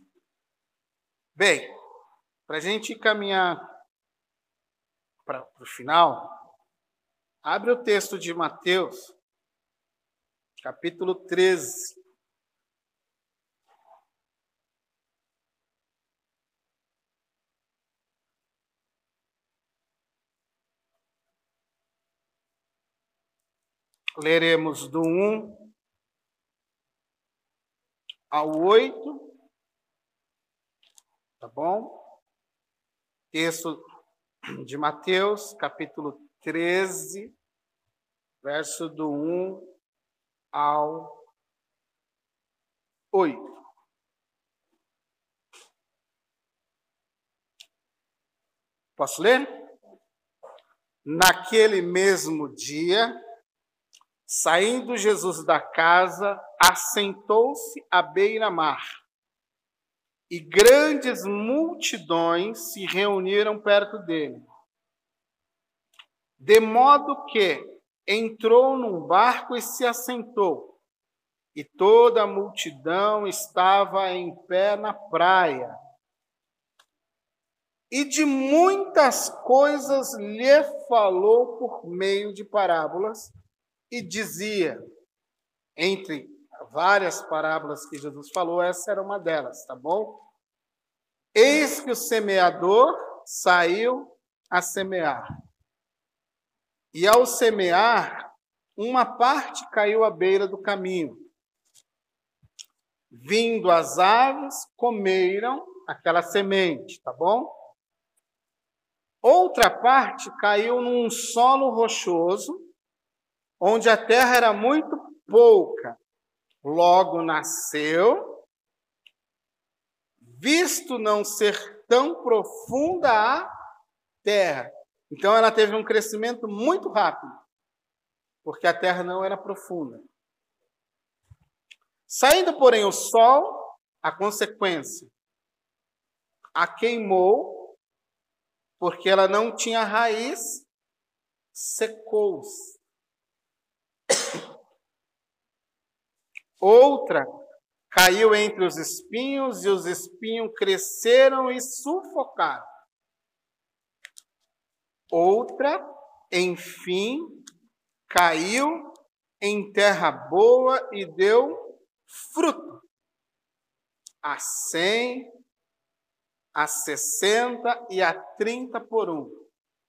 [SPEAKER 1] Bem, para a gente caminhar para o final, abre o texto de Mateus, capítulo 13. Leremos do 1 ao 8, tá bom? Texto de Mateus, capítulo 13, verso do 1 ao 8. Posso ler? Naquele mesmo dia, saindo Jesus da casa, assentou-se à beira-mar e grandes multidões se reuniram perto dele. De modo que entrou num barco e se assentou, e toda a multidão estava em pé na praia. E de muitas coisas lhe falou por meio de parábolas, e dizia, entre várias parábolas que Jesus falou, essa era uma delas, tá bom? Eis que o semeador saiu a semear. E ao semear, uma parte caiu à beira do caminho. Vindo as aves, comeram aquela semente, tá bom? Outra parte caiu num solo rochoso, onde a terra era muito pouca. Logo nasceu, visto não ser tão profunda a terra. Então ela teve um crescimento muito rápido, porque a terra não era profunda. Saindo, porém, o sol, a consequência, a queimou, porque ela não tinha raiz, secou-se. Outra caiu entre os espinhos e os espinhos cresceram e sufocaram. Outra, enfim, caiu em terra boa e deu fruto. A cem, a sessenta e a trinta por um.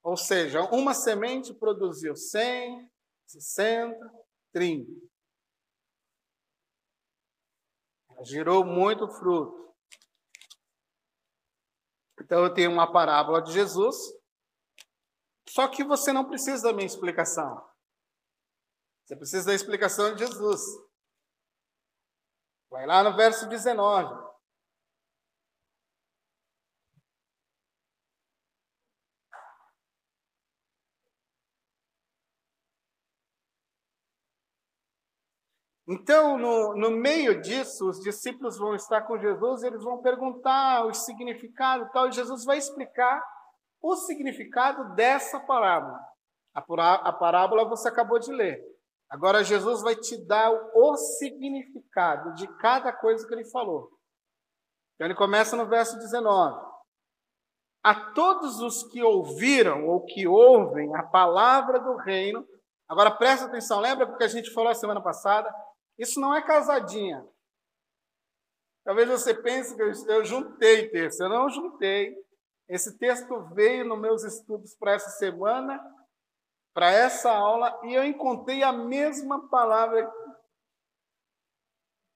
[SPEAKER 1] Ou seja, uma semente produziu cem, sessenta, trinta. Gerou muito fruto. Então eu tenho uma parábola de Jesus, só que você não precisa da minha explicação. Você precisa da explicação de Jesus. Vai lá no verso 19. Então, no, no meio disso, os discípulos vão estar com Jesus, eles vão perguntar o significado e tal, e Jesus vai explicar o significado dessa parábola. A, a parábola você acabou de ler. Agora, Jesus vai te dar o significado de cada coisa que ele falou. Então, ele começa no verso 19. A todos os que ouviram ou que ouvem a palavra do reino, agora presta atenção, lembra porque a gente falou a semana passada? Isso não é casadinha. Talvez você pense que eu, juntei texto. Eu não juntei. Esse texto veio nos meus estudos para essa semana, para essa aula, e eu encontrei a mesma palavra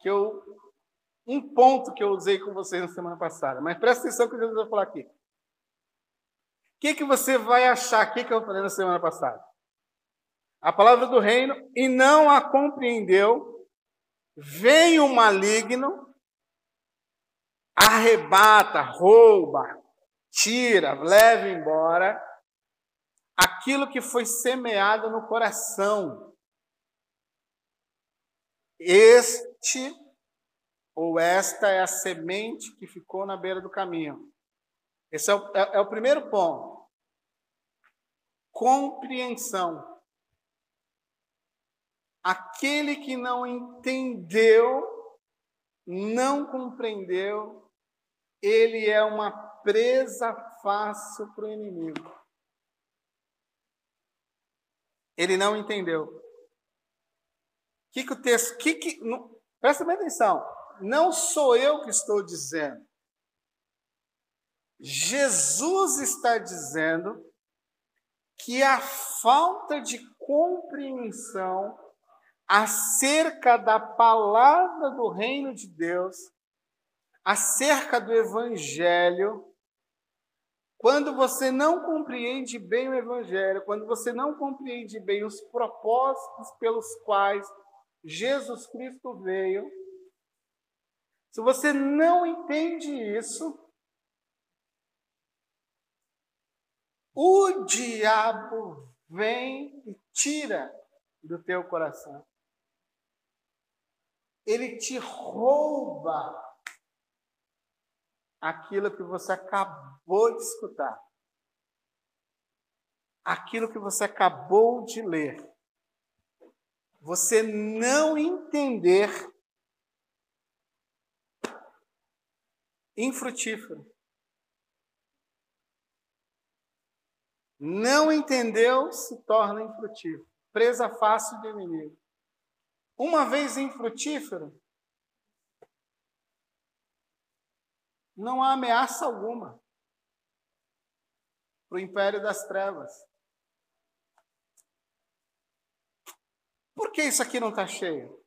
[SPEAKER 1] que eu um ponto que eu usei com vocês na semana passada, mas presta atenção que Jesus vai falar aqui. O que, que você vai achar? O que, que eu falei na semana passada? A palavra do reino, e não a compreendeu, vem o maligno, arrebata, rouba, tira, leva embora aquilo que foi semeado no coração. Este ou esta é a semente que ficou na beira do caminho. Esse é o, é, é o primeiro ponto. Compreensão. Aquele que não entendeu, não compreendeu, ele é uma presa fácil para o inimigo. Ele não entendeu. O que, que o texto. Que que, não, presta bem atenção. Não sou eu que estou dizendo. Jesus está dizendo que a falta de compreensão acerca da palavra do reino de Deus, acerca do evangelho, quando você não compreende bem o Evangelho, quando você não compreende bem os propósitos pelos quais Jesus Cristo veio, se você não entende isso, o diabo vem e tira do teu coração. Ele te rouba aquilo que você acabou de escutar, aquilo que você acabou de ler. Você não entender infrutífero. Não entendeu, se torna infrutífero. Presa fácil de inimigo. Uma vez infrutífero, não há ameaça alguma para o império das trevas. Por que isso aqui não está cheio?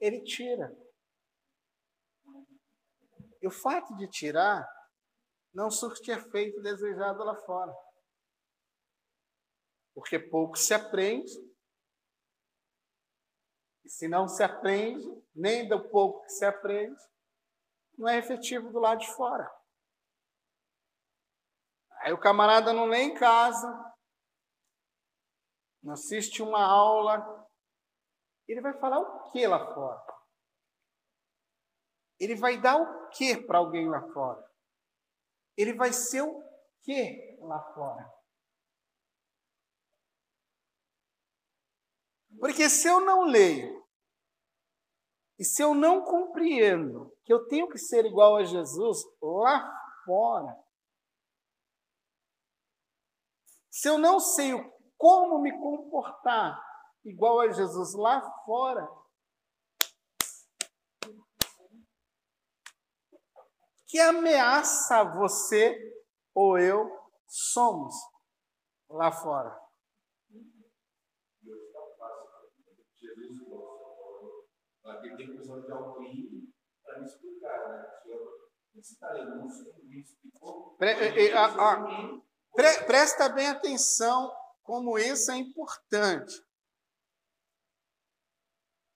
[SPEAKER 1] Ele tira. E o fato de tirar não surte efeito desejado lá fora. Porque pouco se aprende e se não se aprende, nem do pouco que se aprende, não é efetivo do lado de fora. Aí o camarada não lê em casa, não assiste uma aula, ele vai falar o que lá fora? Ele vai dar o que para alguém lá fora? Ele vai ser o que lá fora? Porque se eu não leio, e se eu não compreendo que eu tenho que ser igual a Jesus lá fora, se eu não sei como me comportar igual a Jesus lá fora, que ameaça você ou eu somos lá fora? Presta bem atenção como isso é importante.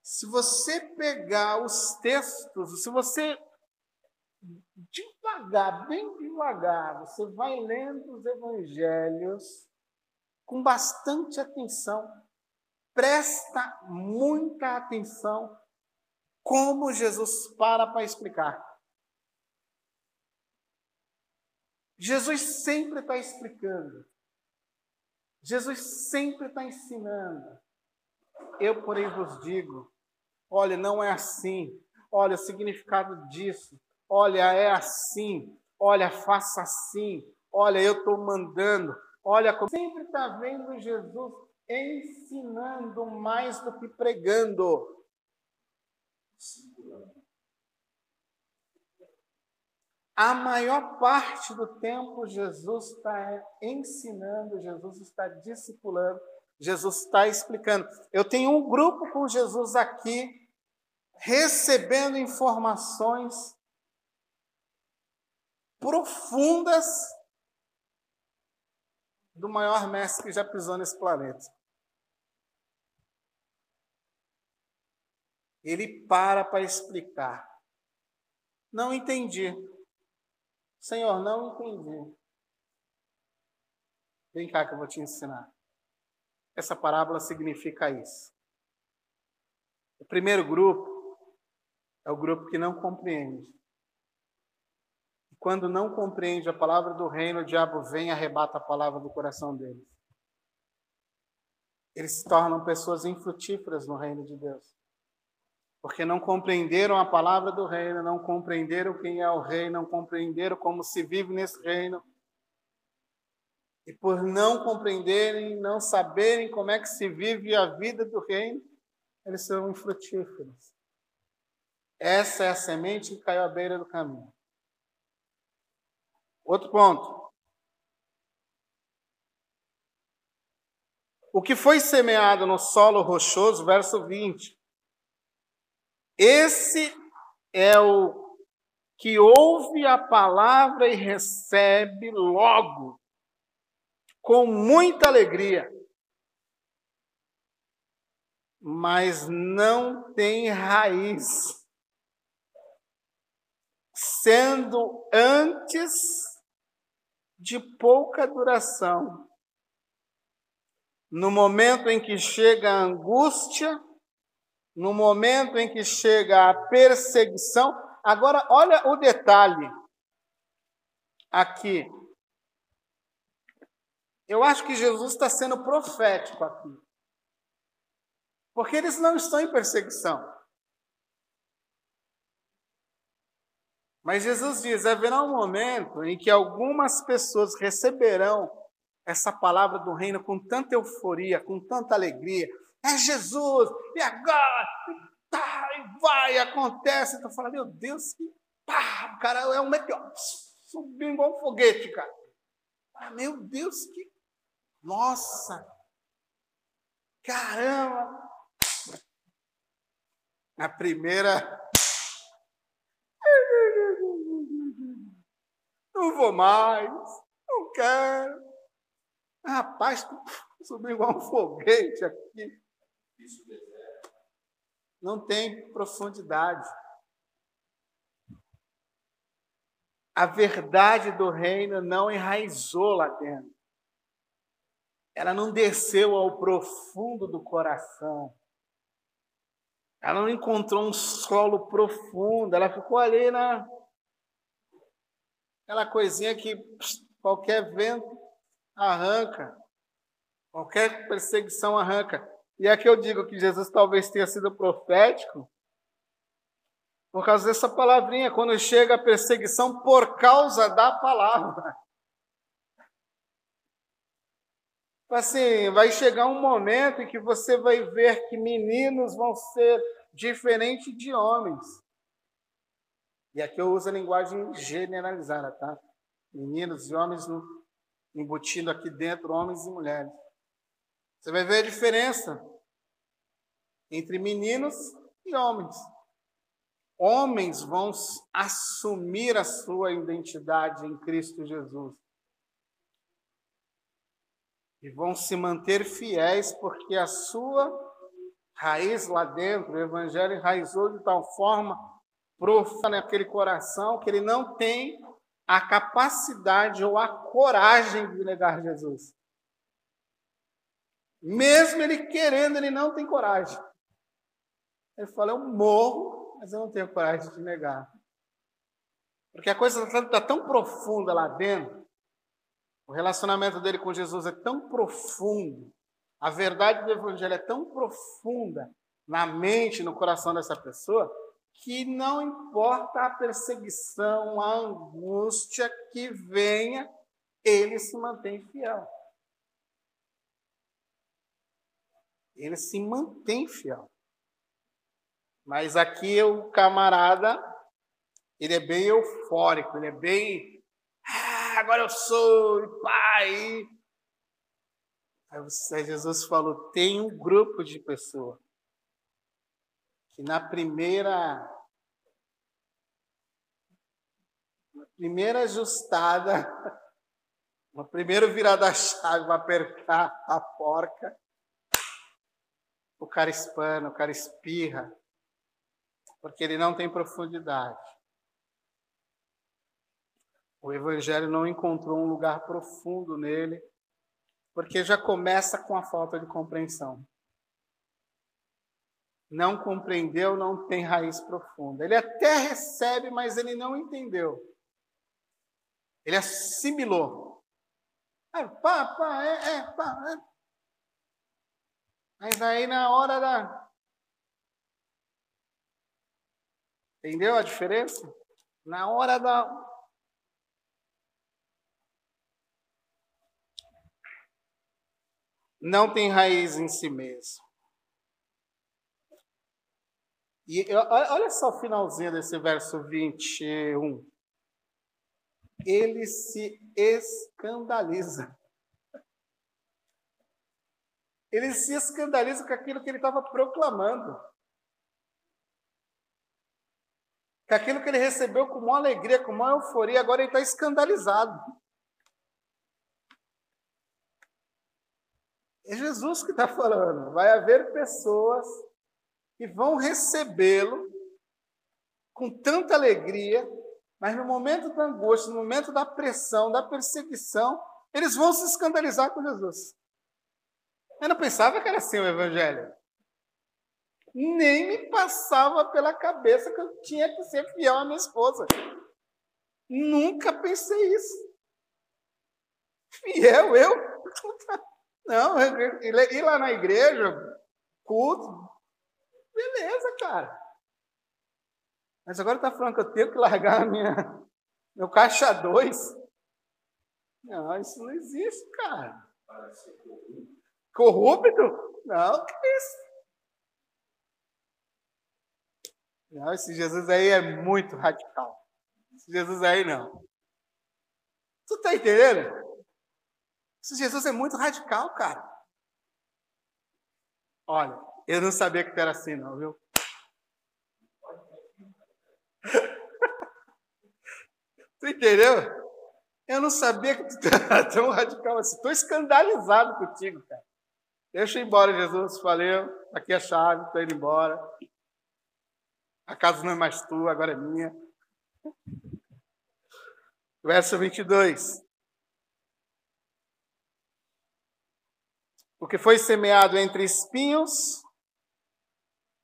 [SPEAKER 1] Se você pegar os textos, se você devagar, bem devagar, você vai lendo os evangelhos com bastante atenção, presta muita atenção como Jesus para para explicar. Jesus sempre está explicando. Jesus sempre está ensinando. Eu, porém, vos digo: olha, não é assim. Olha o significado disso. Olha, é assim. Olha, faça assim. Olha, eu estou mandando. Olha, como sempre está vendo Jesus ensinando mais do que pregando. A maior parte do tempo, Jesus está ensinando, Jesus está discipulando, Jesus está explicando. Eu tenho um grupo com Jesus aqui, recebendo informações profundas do maior mestre que já pisou nesse planeta. Ele para para explicar. Não entendi. Senhor, não entendi. Vem cá que eu vou te ensinar. Essa parábola significa isso. O primeiro grupo é o grupo que não compreende. Quando não compreende a palavra do reino, o diabo vem e arrebata a palavra do coração deles. Eles se tornam pessoas infrutíferas no reino de Deus porque não compreenderam a palavra do reino, não compreenderam quem é o rei, não compreenderam como se vive nesse reino. E por não compreenderem, não saberem como é que se vive a vida do reino, eles são infrutíferos. Essa é a semente que caiu à beira do caminho. Outro ponto. O que foi semeado no solo rochoso, verso 20, esse é o que ouve a palavra e recebe logo, com muita alegria, mas não tem raiz, sendo antes de pouca duração. No momento em que chega a angústia, no momento em que chega a perseguição. Agora, olha o detalhe aqui. Eu acho que Jesus está sendo profético aqui. Porque eles não estão em perseguição. Mas Jesus diz: haverá um momento em que algumas pessoas receberão essa palavra do reino com tanta euforia, com tanta alegria, é Jesus, e agora, tá, e vai, acontece. Então fala, meu Deus, que pá, cara é um meteoro, subiu igual um foguete, cara. Ah, meu Deus, que. Nossa! Caramba! A primeira. Não vou mais, não quero. Rapaz, subiu igual um foguete aqui. Não tem profundidade. A verdade do reino não enraizou lá dentro. Ela não desceu ao profundo do coração. Ela não encontrou um solo profundo. Ela ficou ali na. Aquela coisinha que qualquer vento arranca. Qualquer perseguição arranca. E é que eu digo que Jesus talvez tenha sido profético por causa dessa palavrinha, quando chega a perseguição por causa da palavra. Assim, vai chegar um momento em que você vai ver que meninos vão ser diferentes de homens. E aqui eu uso a linguagem generalizada, tá? Meninos e homens embutindo aqui dentro homens e mulheres. Você vai ver a diferença entre meninos e homens. Homens vão assumir a sua identidade em Cristo Jesus. E vão se manter fiéis, porque a sua raiz lá dentro, o Evangelho enraizou de tal forma profunda naquele coração que ele não tem a capacidade ou a coragem de negar Jesus. Mesmo ele querendo, ele não tem coragem. Ele fala: Eu morro, mas eu não tenho coragem de negar. Porque a coisa está tão profunda lá dentro, o relacionamento dele com Jesus é tão profundo, a verdade do Evangelho é tão profunda na mente, no coração dessa pessoa, que não importa a perseguição, a angústia que venha, ele se mantém fiel. Ele se mantém fiel. Mas aqui o camarada ele é bem eufórico, ele é bem. Ah, agora eu sou pai. Aí Jesus falou: tem um grupo de pessoas que na primeira. Na primeira ajustada, no primeiro virar da chave, vai apertar a porca, o cara espana, o cara espirra, porque ele não tem profundidade. O Evangelho não encontrou um lugar profundo nele, porque já começa com a falta de compreensão. Não compreendeu, não tem raiz profunda. Ele até recebe, mas ele não entendeu. Ele assimilou. É, pá, pá, é, é, pá, é. Mas aí na hora da. Entendeu a diferença? Na hora da. Não tem raiz em si mesmo. E olha só o finalzinho desse verso 21. Ele se escandaliza. Ele se escandaliza com aquilo que ele estava proclamando. Com aquilo que ele recebeu com uma alegria, com uma euforia, agora ele está escandalizado. É Jesus que está falando. Vai haver pessoas que vão recebê-lo com tanta alegria, mas no momento da angústia, no momento da pressão, da perseguição, eles vão se escandalizar com Jesus. Eu não pensava que era assim o Evangelho. Nem me passava pela cabeça que eu tinha que ser fiel à minha esposa. Nunca pensei isso. Fiel, eu? Não, ir lá na igreja, culto, beleza, cara. Mas agora está falando que eu tenho que largar minha, meu caixa 2. Não, isso não existe, cara. Corrupto? Não, que isso? Não, esse Jesus aí é muito radical. Esse Jesus aí não. Tu está entendendo? Esse Jesus é muito radical, cara. Olha, eu não sabia que tu era assim, não, viu? tu entendeu? Eu não sabia que tu era tão radical assim. Estou escandalizado contigo, cara. Deixa eu ir embora, Jesus. Valeu. Aqui é a chave, estou indo embora. A casa não é mais tua, agora é minha. Verso 22. O que foi semeado entre espinhos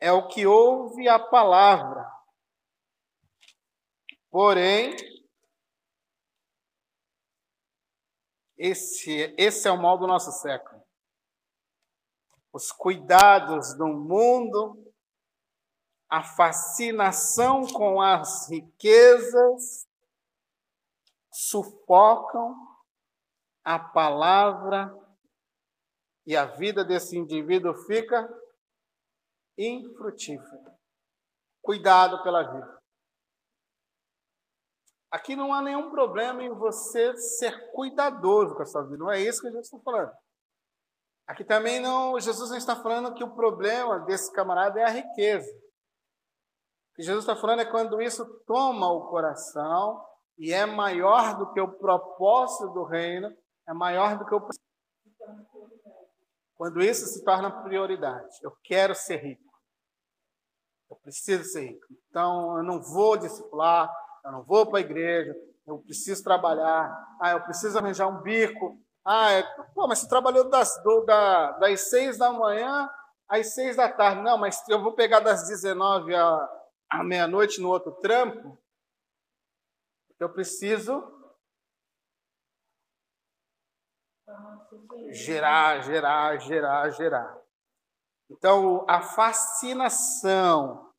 [SPEAKER 1] é o que ouve a palavra. Porém, esse, esse é o mal do nosso século. Os cuidados do mundo, a fascinação com as riquezas, sufocam a palavra e a vida desse indivíduo fica infrutífera. Cuidado pela vida. Aqui não há nenhum problema em você ser cuidadoso com a sua vida. Não é isso que Jesus está falando. Aqui também não, Jesus não está falando que o problema desse camarada é a riqueza. O que Jesus está falando é quando isso toma o coração e é maior do que o propósito do reino, é maior do que o quando isso se torna prioridade. Eu quero ser rico. Eu preciso ser rico. Então, eu não vou discipular, eu não vou para a igreja, eu preciso trabalhar, ah, eu preciso arranjar um bico. Ah, é, pô, mas você trabalhou das, do, da, das seis da manhã às seis da tarde. Não, mas eu vou pegar das 19 à, à meia-noite no outro trampo. Eu preciso Gerar, gerar, gerar, gerar. Então, a fascinação,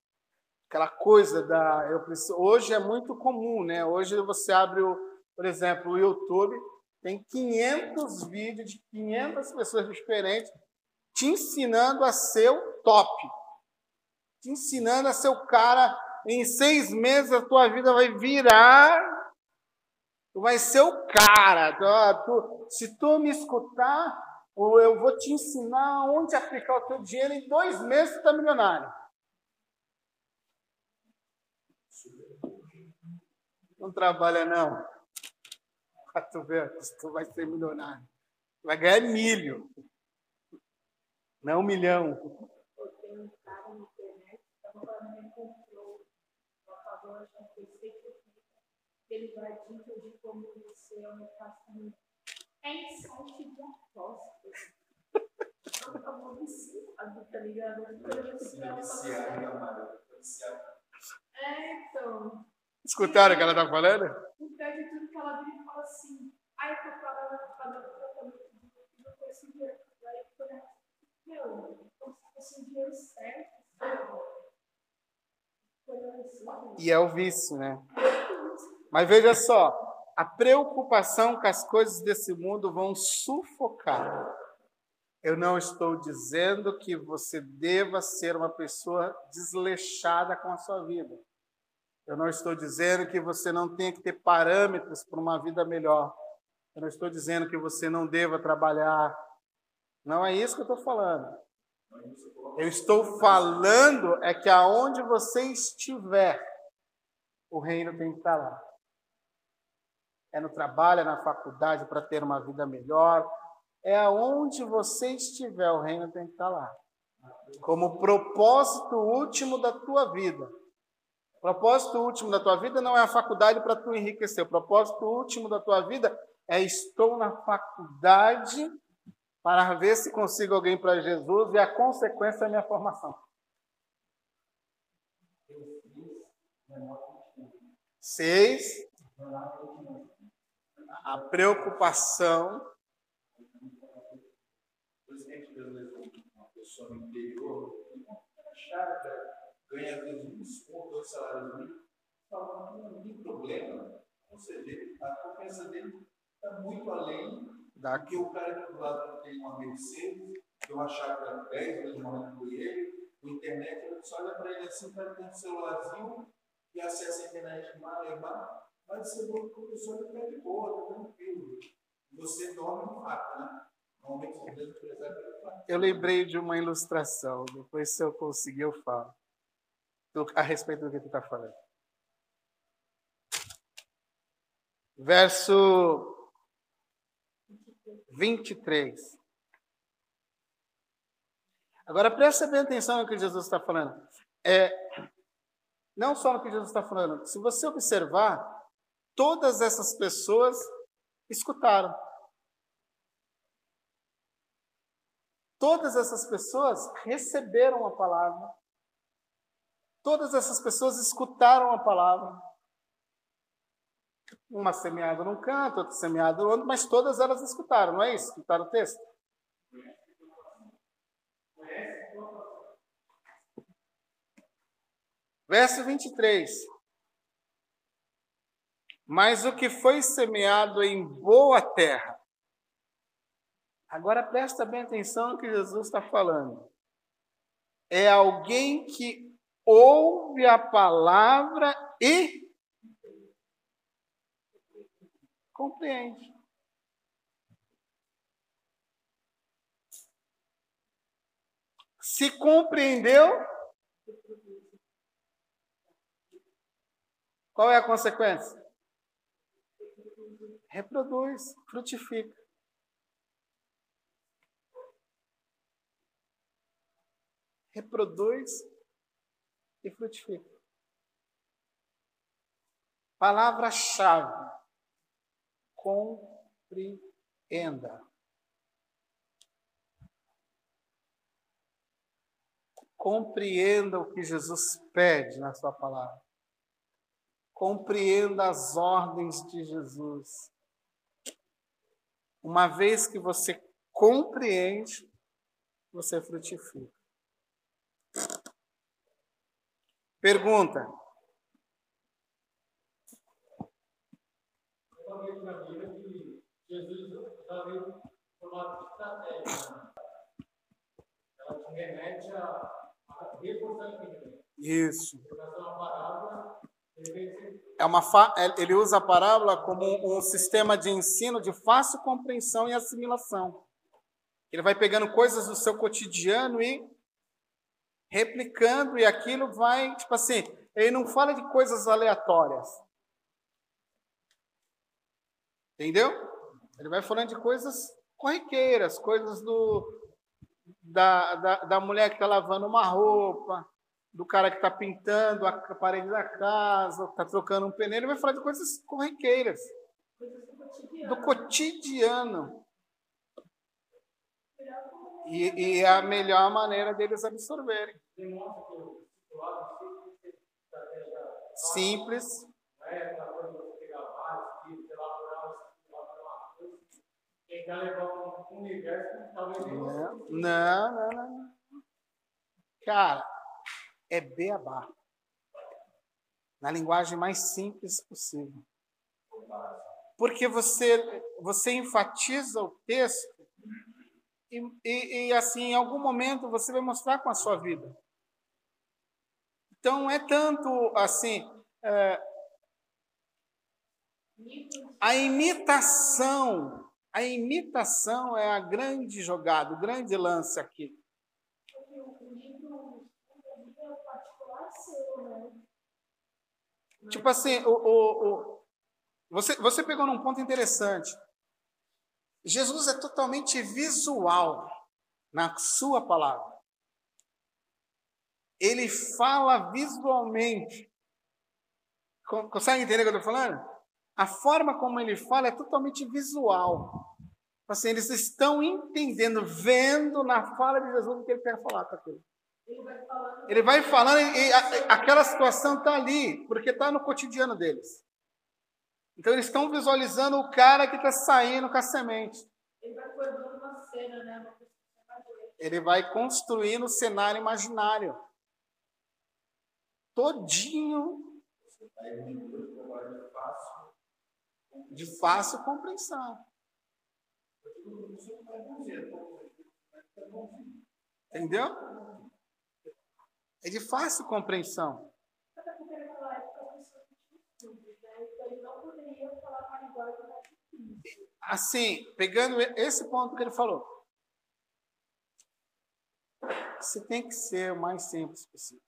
[SPEAKER 1] aquela coisa da. Eu preciso, hoje é muito comum, né? Hoje você abre, o, por exemplo, o YouTube, tem 500 vídeos de 500 pessoas diferentes te ensinando a ser o top, te ensinando a ser o cara Em seis meses a tua vida vai virar. Tu vai ser o cara. Tu, tu, se tu me escutar, eu vou te ensinar onde aplicar o teu dinheiro. Em dois meses tu está milionário. Não trabalha não. Para tu ver, tu vai ser milionário. Tu vai ganhar milho. Não um milhão.
[SPEAKER 3] Eu tenho um cara na internet, quando ele comprou uma favor, já fez ele vai dicas de como você é um paciente. É site de apostas. Eu vou viciado, tá ligado? É, então.
[SPEAKER 1] Escutaram o que ela tá falando?
[SPEAKER 3] O pé de tudo que ela vira e fala assim. Aí eu tô pra dar tratamento de não esse dinheiro. Aí eu falei, meu, como se fosse um dinheiro certo,
[SPEAKER 1] E é o vício, né? Mas veja só, a preocupação com as coisas desse mundo vão sufocar. Eu não estou dizendo que você deva ser uma pessoa desleixada com a sua vida. Eu não estou dizendo que você não tenha que ter parâmetros para uma vida melhor. Eu não estou dizendo que você não deva trabalhar. Não é isso que eu estou falando. Eu estou falando é que aonde você estiver, o reino tem que estar lá. É no trabalho, é na faculdade para ter uma vida melhor. É aonde você estiver, o reino tem que estar lá. Como propósito último da tua vida. O propósito último da tua vida não é a faculdade para tu enriquecer. O propósito último da tua vida é estou na faculdade para ver se consigo alguém para Jesus e a consequência é a minha formação. Seis, a preocupação.
[SPEAKER 2] Que vê uma pessoa no interior, ganha às vezes um dois não tem problema. Ou seja, a dele está muito além Daqui o cara que do lado tem uma Mercedes, que eu achava que era 10 vezes mais do que ele, o internet, ele só olha para ele assim, para ter um celularzinho e acessa a internet mar, levar, mas você que a está de boa, está tranquilo. Você dorme no fato, né? Fato.
[SPEAKER 1] Eu lembrei de uma ilustração, depois se eu conseguir eu falo. A respeito do que tu está falando. Verso 23. Agora preste bem atenção no que Jesus está falando. É, não só no que Jesus está falando. Se você observar, todas essas pessoas escutaram. Todas essas pessoas receberam a palavra. Todas essas pessoas escutaram a palavra. Uma semeada num canto, outra semeada no outro, mas todas elas escutaram, não é isso? Escutaram o texto? Verso 23. Mas o que foi semeado em boa terra. Agora presta bem atenção no que Jesus está falando. É alguém que ouve a palavra e compreende. Se compreendeu, qual é a consequência? Reproduz, frutifica. Reproduz e frutifica. Palavra-chave compreenda. Compreenda o que Jesus pede na Sua palavra. Compreenda as ordens de Jesus. Uma vez que você compreende, você frutifica. Pergunta:
[SPEAKER 5] Jesus veio formato de estratégia. Ela te remete a, a reforçar.
[SPEAKER 1] Isso.
[SPEAKER 5] Causa uma parábola
[SPEAKER 1] é uma é, ele usa a parábola como um sistema de ensino de fácil compreensão e assimilação. Ele vai pegando coisas do seu cotidiano e replicando, e aquilo vai, tipo assim, ele não fala de coisas aleatórias. Entendeu? Ele vai falando de coisas corriqueiras, coisas do, da, da, da mulher que está lavando uma roupa, do cara que está pintando a parede da casa, está trocando um pneu, ele vai falar de coisas corriqueiras. Do cotidiano. E, e é a melhor maneira deles absorverem. Simples. Não, não, não, não. Cara, é beabá. Na linguagem mais simples possível. Porque você, você enfatiza o texto e, e, e, assim, em algum momento você vai mostrar com a sua vida. Então, é tanto assim. É, a imitação, a imitação é a grande jogada, o grande lance aqui. Tipo assim, o, o, o, você, você pegou num ponto interessante. Jesus é totalmente visual na sua palavra. Ele fala visualmente. Consegue entender o que eu estou falando? A forma como ele fala é totalmente visual. Assim, eles estão entendendo, vendo na fala de Jesus o que ele quer falar com aquilo. Ele vai falando e aquela situação está ali, porque está no cotidiano deles. Então eles estão visualizando o cara que está saindo com a semente.
[SPEAKER 3] Ele vai uma cena, né?
[SPEAKER 1] Ele vai construindo o cenário imaginário. Todinho de fácil compreensão. Entendeu? É de fácil compreensão. Assim, pegando esse ponto que ele falou, você tem que ser o mais simples possível.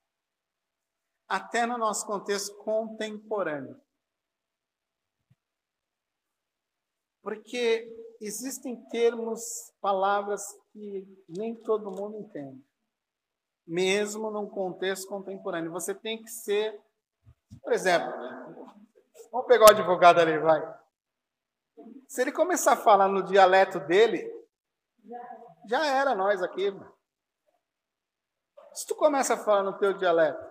[SPEAKER 1] Até no nosso contexto contemporâneo. Porque existem termos, palavras que nem todo mundo entende mesmo num contexto contemporâneo. Você tem que ser, por exemplo, vamos pegar o advogado ali, vai. Se ele começar a falar no dialeto dele, já era nós aqui. Se tu começa a falar no teu dialeto,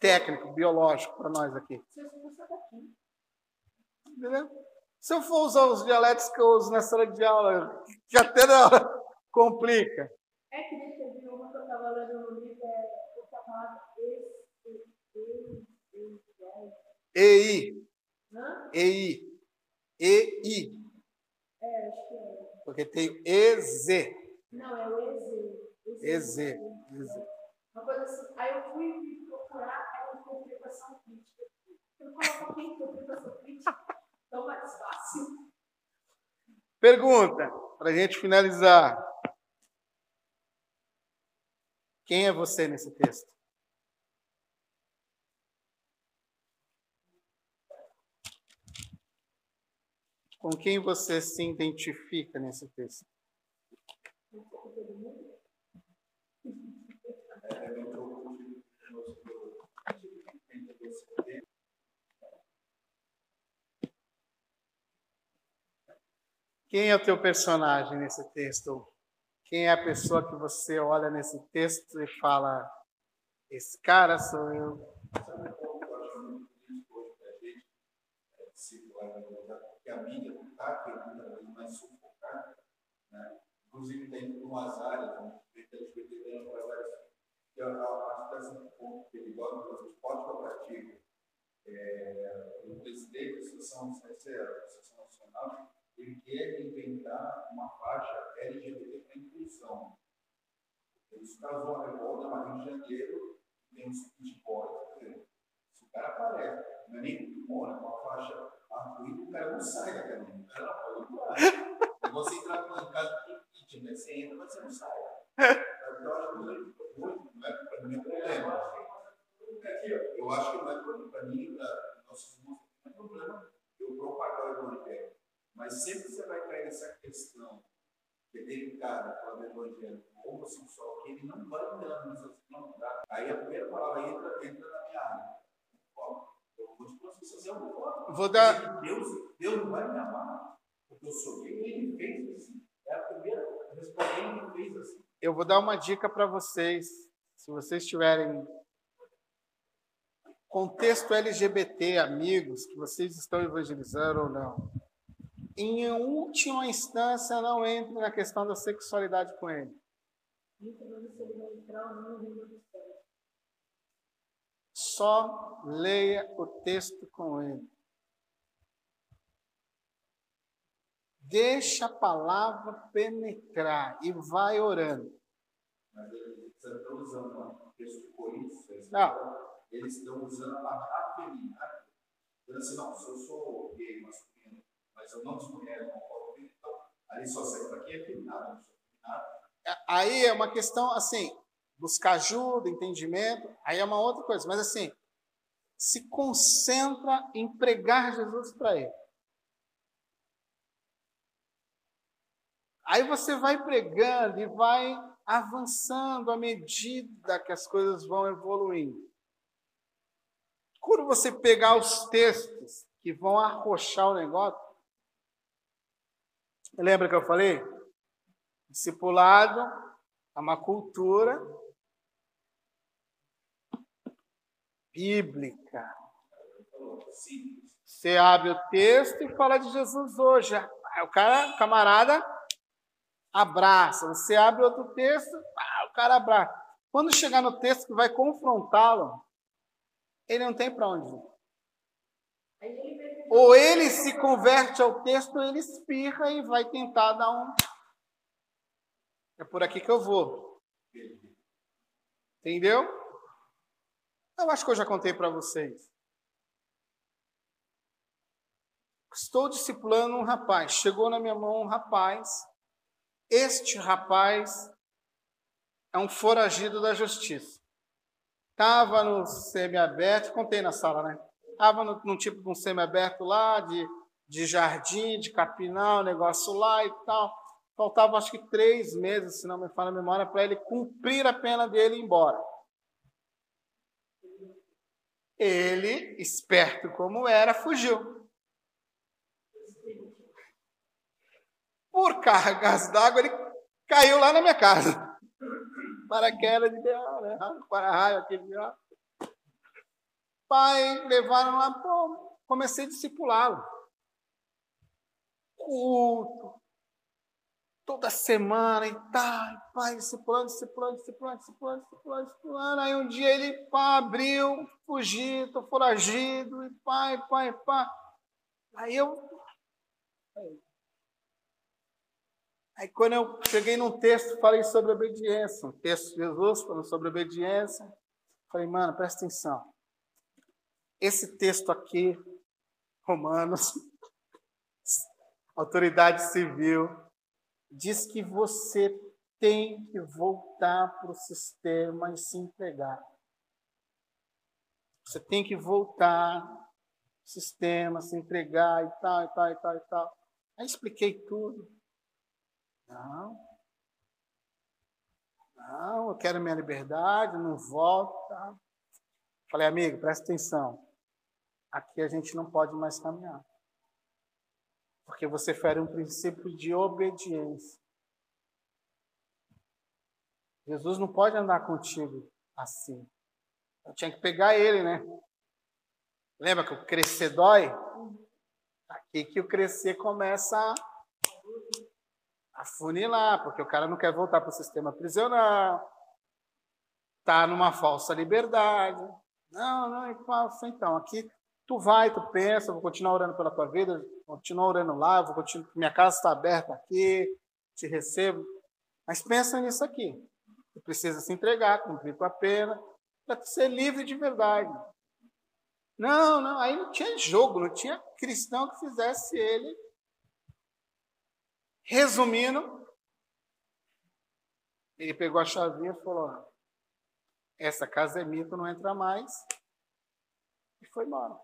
[SPEAKER 1] técnico, biológico para nós aqui. Entendeu? Se eu for usar os dialetos que eu uso na sala de aula, que até na hora complica.
[SPEAKER 3] É que estava lendo no livro é chamado EI.
[SPEAKER 1] EI. EI.
[SPEAKER 3] É, acho que é.
[SPEAKER 1] Porque tem EZ.
[SPEAKER 3] Não, é o EZ.
[SPEAKER 1] EZ. EZ.
[SPEAKER 3] Uma coisa assim. Aí eu fui procurar a interpretação crítica. Eu coloco aqui interpretação crítica. Então, mais fácil.
[SPEAKER 1] Pergunta, para a gente finalizar. Quem é você nesse texto? Com quem você se identifica nesse texto? Quem é o teu personagem nesse texto? Quem é a pessoa que você olha nesse texto e fala: Esse cara sou eu?
[SPEAKER 2] Porque a mídia está querendo mais sufocar, né? inclusive tem umas áreas, como LGBT, outras áreas, que eu acho que é um pouco perigosa, que os pode que eu pratico. É, o presidente da Associação, Nacional, ele quer inventar uma faixa LGBT para inclusão. Isso causou uma revolta no Rio de Janeiro, tem uns pitboys, se o cara aparece Não é nem mora com a faixa arco-íris, o cara não sai da caminho. O cara não pode entrar. Você entrar em casa kit, né? Você entra, mas você não sai. Então, acho que não é para mim problema. Eu acho que não é para mim, para nossos irmãos, não é problema eu propagar o evangelho. Mas sempre você vai cair nessa questão que é delicada, falar do evangelho, o homossexual, que ele não vai andando nessas não dá. Aí a primeira palavra entra, entra na minha área. Eu vou te fazer algo
[SPEAKER 1] Vou dar.
[SPEAKER 2] Deus, Deus não vai me amar, porque eu sou gay, ele fez assim. É a primeira respondendo, ele fez assim.
[SPEAKER 1] Eu vou dar uma dica para vocês. Se vocês tiverem contexto LGBT, amigos, que vocês estão evangelizando ou não, em última instância, não entre na questão da sexualidade com ele. Só leia o texto com ele. Deixa a palavra penetrar e vai orando.
[SPEAKER 2] Mas eles estão usando o texto Coríntios.
[SPEAKER 1] Não.
[SPEAKER 2] Eles estão usando a palavra feminina. Dizendo assim, não, se eu sou gay, masculino, mas eu não sou mulher, não posso então ali só serve para quem é feminado, não sou feminado.
[SPEAKER 1] Aí é uma questão, assim, buscar ajuda, entendimento, aí é uma outra coisa. Mas, assim, se concentra em pregar Jesus para ele. Aí você vai pregando e vai avançando à medida que as coisas vão evoluindo. Quando você pegar os textos que vão arrochar o negócio, lembra que eu falei? Discipulado é uma cultura bíblica. Você abre o texto e fala de Jesus hoje. O cara, camarada, abraça. Você abre outro texto, o cara abraça. Quando chegar no texto que vai confrontá-lo, ele não tem para onde ir. Ou ele se converte ao texto, ou ele espirra e vai tentar dar um. É por aqui que eu vou. Entendeu? Eu acho que eu já contei para vocês. Estou discipulando um rapaz. Chegou na minha mão um rapaz. Este rapaz é um foragido da justiça. Estava no semiaberto, contei na sala, né? Estava num tipo de um semiaberto lá, de, de jardim, de capinal, negócio lá e tal. Faltava acho que três meses, se não me falha a memória, para ele cumprir a pena dele e ir embora. Ele, esperto como era, fugiu. Por cargas d'água, ele caiu lá na minha casa paraquedas de né? para-raio, aquele ó. Pai, levaram lá, pô, comecei a discipulá-lo. Culto, toda semana e tal, pai, discipulando, discipulando, discipulando, discipulando, discipulando, discipulando. Aí um dia ele pá, abriu, fugi, tô foragido, e pai, pai, pai. Aí eu. Aí quando eu cheguei num texto, falei sobre obediência, um texto de Jesus falando sobre obediência, falei, mano, presta atenção. Esse texto aqui, Romanos, autoridade civil, diz que você tem que voltar para o sistema e se entregar. Você tem que voltar sistema, se entregar e tal, e tal, e tal, e tal. Aí expliquei tudo. Não. Não, eu quero minha liberdade, não volto. Tá? Falei, amigo, presta atenção. Aqui a gente não pode mais caminhar. Porque você fere um princípio de obediência. Jesus não pode andar contigo assim. Eu tinha que pegar ele, né? Lembra que o crescer dói? Aqui que o crescer começa a afunilar, porque o cara não quer voltar para o sistema prisional, está numa falsa liberdade. Não, não, é falso. Então, aqui tu vai, tu pensa, vou continuar orando pela tua vida, continuar orando lá, vou continuar, minha casa está aberta aqui, te recebo. Mas pensa nisso aqui. Tu precisa se entregar, cumprir tua pena, para ser livre de verdade. Não, não, aí não tinha jogo, não tinha cristão que fizesse ele. Resumindo, ele pegou a chavinha e falou: essa casa é minha, tu não entra mais. E foi embora.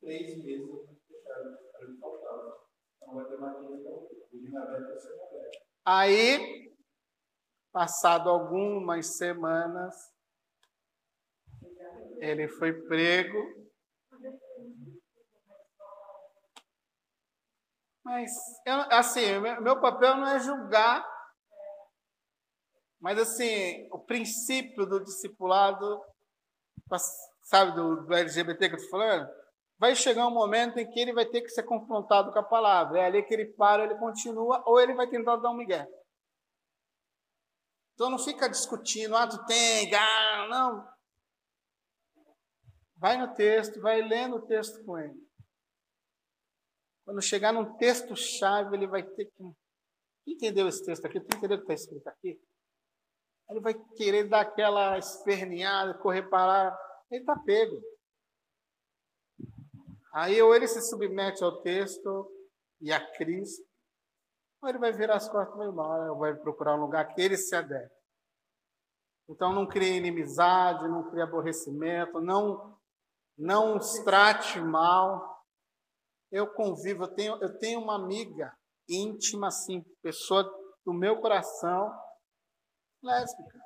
[SPEAKER 2] Três meses. Então ter mais
[SPEAKER 1] Aí, passado algumas semanas, ele foi prego. Mas, eu, assim, meu papel não é julgar mas, assim, o princípio do discipulado, sabe, do, do LGBT que eu estou falando, vai chegar um momento em que ele vai ter que ser confrontado com a palavra. É ali que ele para, ele continua, ou ele vai tentar dar um migué. Então não fica discutindo, ah, tu tem, ah, não. Vai no texto, vai lendo o texto com ele. Quando chegar num texto-chave, ele vai ter que. Entendeu esse texto aqui? Tu entendeu o que está escrito aqui? Ele vai querer dar aquela esperneada, correr para lá. Ele está pego. Aí ou ele se submete ao texto e a Cristo, ou ele vai virar as costas e vai embora, ou vai procurar um lugar que ele se adere. Então não crie inimizade, não crie aborrecimento, não não os trate mal. Eu convivo, eu tenho, eu tenho uma amiga íntima, assim, pessoa do meu coração, lésbica.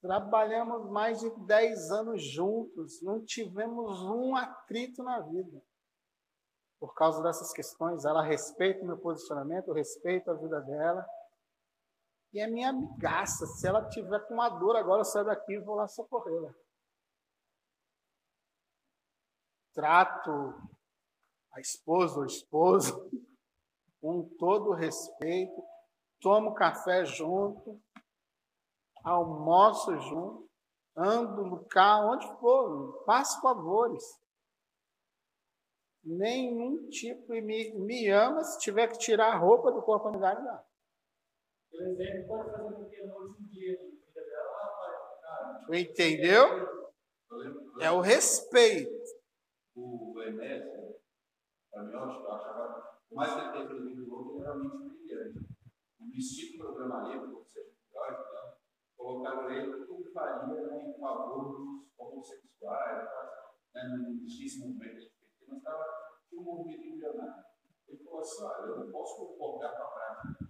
[SPEAKER 1] Trabalhamos mais de 10 anos juntos, não tivemos um atrito na vida. Por causa dessas questões, ela respeita o meu posicionamento, eu respeito a vida dela. E é minha amigaça. Se ela tiver com uma dor agora, eu saio daqui e vou lá socorrê-la. Trato a esposa ou esposo com todo respeito, tomo café junto, almoço junto, ando no carro, onde for, faço favores. Nenhum tipo e me, me ama se tiver que tirar a roupa do corpo me dá.
[SPEAKER 5] Por exemplo, pode fazer dia
[SPEAKER 1] Entendeu? É o respeito.
[SPEAKER 2] O Enéas, mim, eu achava, mais que o outro, ele era realmente brilhante vestido programa livre, ou seja, então, colocaram ele o que faria né, em favor dos homossexuais, né, não existisse movimento de mas estava um movimento embrionário. Ele falou assim: olha, eu não posso concordar com a prática.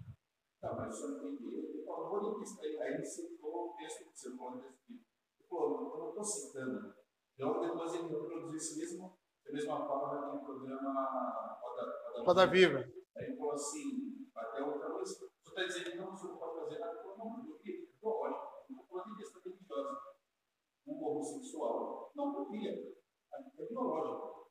[SPEAKER 2] Mas o senhor entendeu? Ele falou, Aí ele citou o texto que você falou desse tipo. Ele falou, eu não estou citando. Então, depois ele reproduziu esse mesmo, da mesma forma no programa
[SPEAKER 1] Roda, Roda Viva.
[SPEAKER 2] Aí ele falou assim, até outra vez, está dizendo que não, o senhor não pode fazer nada por não porque, lógico, uma questão religiosa. Um homossexual não podia. É biológico.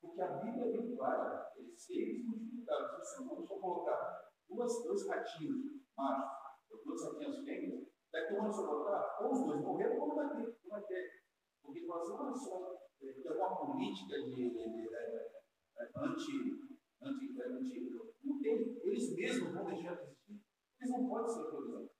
[SPEAKER 2] Porque a Bíblia é bem clara. Eles, eles multiplicaram. Se o senhor colocar duas, dois ratinhos machos, ou duas ratinhas fêmeas, daqui a um ano você botar, ou os dois morreram, ou não vai ter. Não vai ter. Porque nós não só tem uma política de, de, de, de anti, anti, anti. Não tem. Eles mesmos vão deixar de existir. Eles não podem ser produzidos.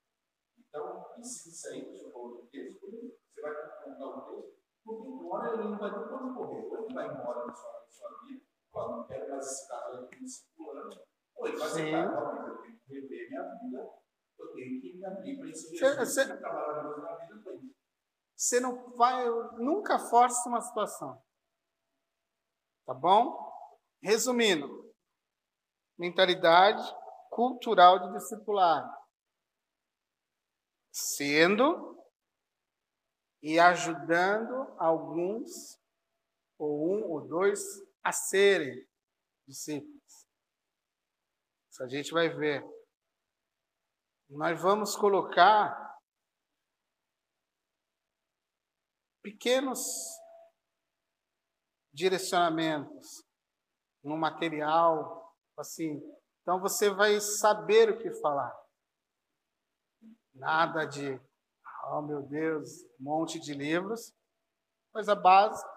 [SPEAKER 2] Então, ensina aí, o senhor falou texto, você vai confrontar o texto, porque uma hora ele não vai ter quando morrer. Ou ele vai embora na sua, na sua vida, fala, não quero mais esse aqui discipulando, ou ele vai ser cara, eu tenho que rever minha vida, eu tenho que me abrir para esse Jesus
[SPEAKER 1] que trabalha na vida para isso. Você não vai, nunca force uma situação. Tá bom? Resumindo, mentalidade cultural de discipulado, sendo e ajudando alguns, ou um ou dois, a serem discípulos. Isso a gente vai ver. Nós vamos colocar pequenos direcionamentos no material, assim, então você vai saber o que falar. Nada de, oh meu Deus, um monte de livros. Coisa básica.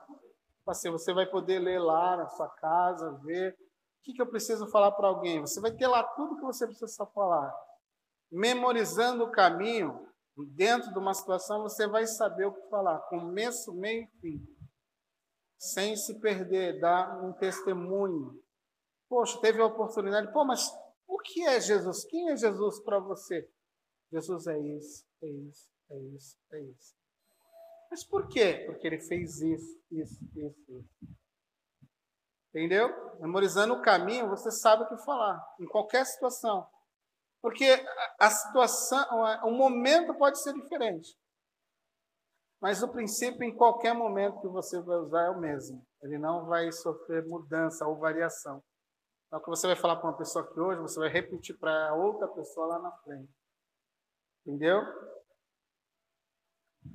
[SPEAKER 1] Assim, você vai poder ler lá na sua casa, ver o que, que eu preciso falar para alguém. Você vai ter lá tudo que você precisa falar. Memorizando o caminho, dentro de uma situação, você vai saber o que falar, começo, meio e fim, sem se perder, dar um testemunho. Poxa, teve a oportunidade, pô, mas o que é Jesus? Quem é Jesus para você? Jesus é isso, é isso, é isso, é isso. Mas por quê? Porque ele fez isso, isso, isso, isso. Entendeu? Memorizando o caminho, você sabe o que falar, em qualquer situação. Porque a situação, o momento pode ser diferente. Mas o princípio, em qualquer momento que você vai usar, é o mesmo. Ele não vai sofrer mudança ou variação. Então, o que você vai falar para uma pessoa aqui hoje, você vai repetir para outra pessoa lá na frente. Entendeu?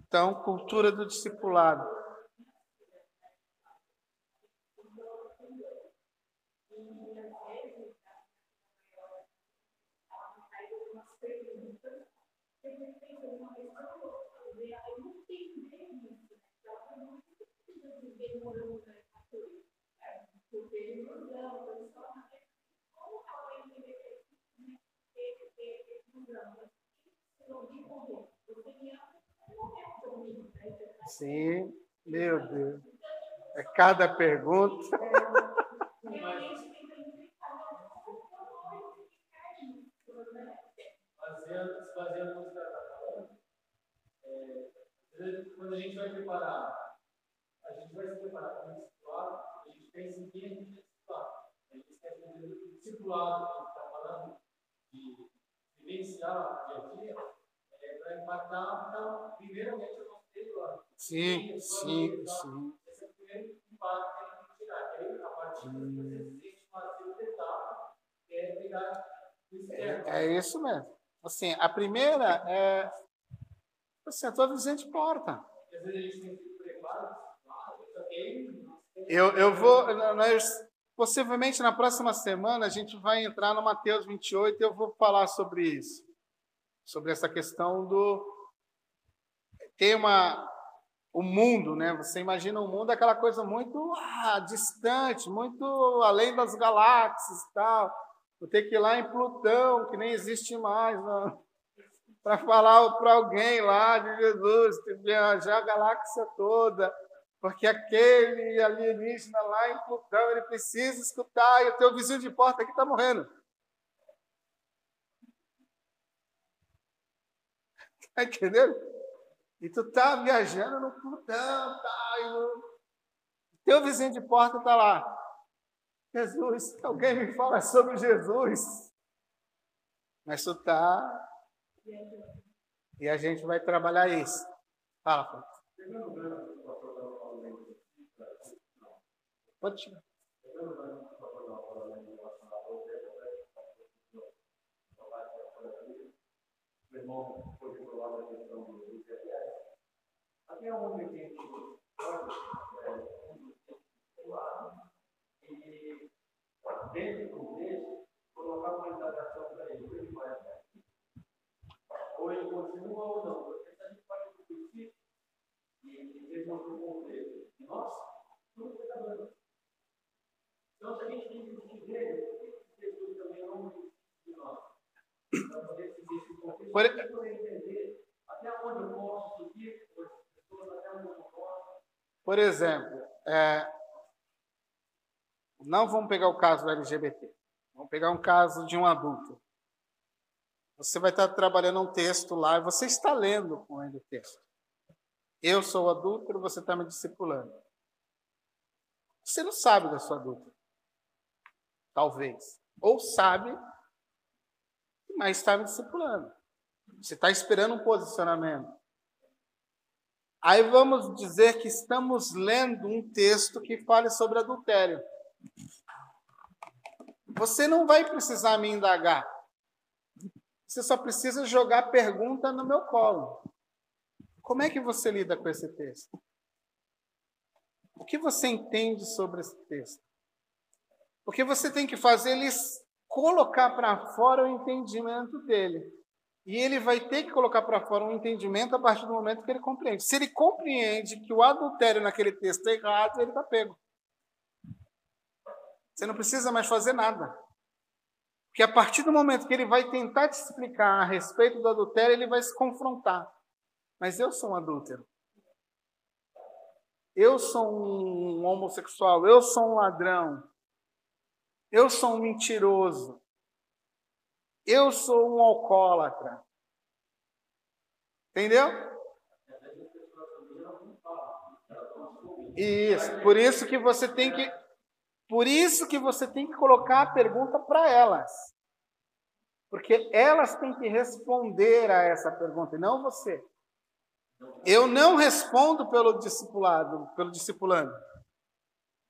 [SPEAKER 1] Então, cultura do discipulado. Sim, meu Deus. É cada pergunta.
[SPEAKER 5] Baseando, baseando no que está falando, é, quando a gente vai preparar, a gente vai se preparar para o discipulado, a gente pensa em quem a gente vai discipular. A gente quer entender o discipulado que a gente está falando, de vivenciar dia a dia, é, para impactar, então, primeiramente, o nosso território.
[SPEAKER 1] Sim, sim, sim.
[SPEAKER 5] Esse é o primeiro impacto que a gente tem que tirar. Aí, a partir daí, você se sente uma segunda etapa, que é pegar o externo.
[SPEAKER 1] É, é isso mesmo. Assim, a primeira é assim, a tua visão de porta.
[SPEAKER 5] Porque às vezes a gente tem que preparar, eu.
[SPEAKER 1] Eu, eu vou. Nós, possivelmente na próxima semana a gente vai entrar no Mateus 28 e eu vou falar sobre isso. Sobre essa questão do. Tem uma. O mundo, né? Você imagina o mundo aquela coisa muito ah, distante, muito além das galáxias e tal. Vou ter que ir lá em Plutão, que nem existe mais, para falar para alguém lá de Jesus, viajar a galáxia toda, porque aquele alienígena lá em Plutão, ele precisa escutar, e o teu vizinho de porta aqui está morrendo. Está entendendo? E tu tá viajando no Plutão, tá, e teu vizinho de porta está lá. Jesus, alguém me fala sobre Jesus. Mas tu tá. E a gente vai trabalhar isso. Fala, Fábio. Pode tirar.
[SPEAKER 5] Até onde a gente pode e dentro do contexto colocar uma indagação para ele, o que ele vai. Ou ele continua ou não. Porque se a gente pode discutir e ver o contexto de nós, tudo fica dando. Então, se a gente tem que discutir dele, que Jesus também não discute de nós? Para poder contexto,
[SPEAKER 1] Por-
[SPEAKER 5] para poder entender até onde eu posso subir, com as pessoas, até onde eu não posso.
[SPEAKER 1] Por exemplo, é, não vamos pegar o caso do LGBT. Vamos pegar um caso de um adulto. Você vai estar trabalhando um texto lá e você está lendo com ele o texto. Eu sou adulto, você está me discipulando. Você não sabe da sua adulta. Talvez. Ou sabe, mas está me discipulando. Você está esperando um posicionamento. Aí vamos dizer que estamos lendo um texto que fale sobre adultério. Você não vai precisar me indagar. Você só precisa jogar pergunta no meu colo. Como é que você lida com esse texto? O que você entende sobre esse texto? Porque você tem que fazer ele colocar para fora o entendimento dele. E ele vai ter que colocar para fora um entendimento a partir do momento que ele compreende. Se ele compreende que o adultério naquele texto é errado, ele está pego. Você não precisa mais fazer nada. Porque a partir do momento que ele vai tentar te explicar a respeito do adultério, ele vai se confrontar. Mas eu sou um adúltero. Eu sou um homossexual, eu sou um ladrão. Eu sou um mentiroso. Eu sou um alcoólatra. Entendeu? Isso. Por isso que você tem que por isso que você tem que colocar a pergunta para elas. Porque elas têm que responder a essa pergunta e não você. Eu não respondo pelo discipulado, pelo discipulando.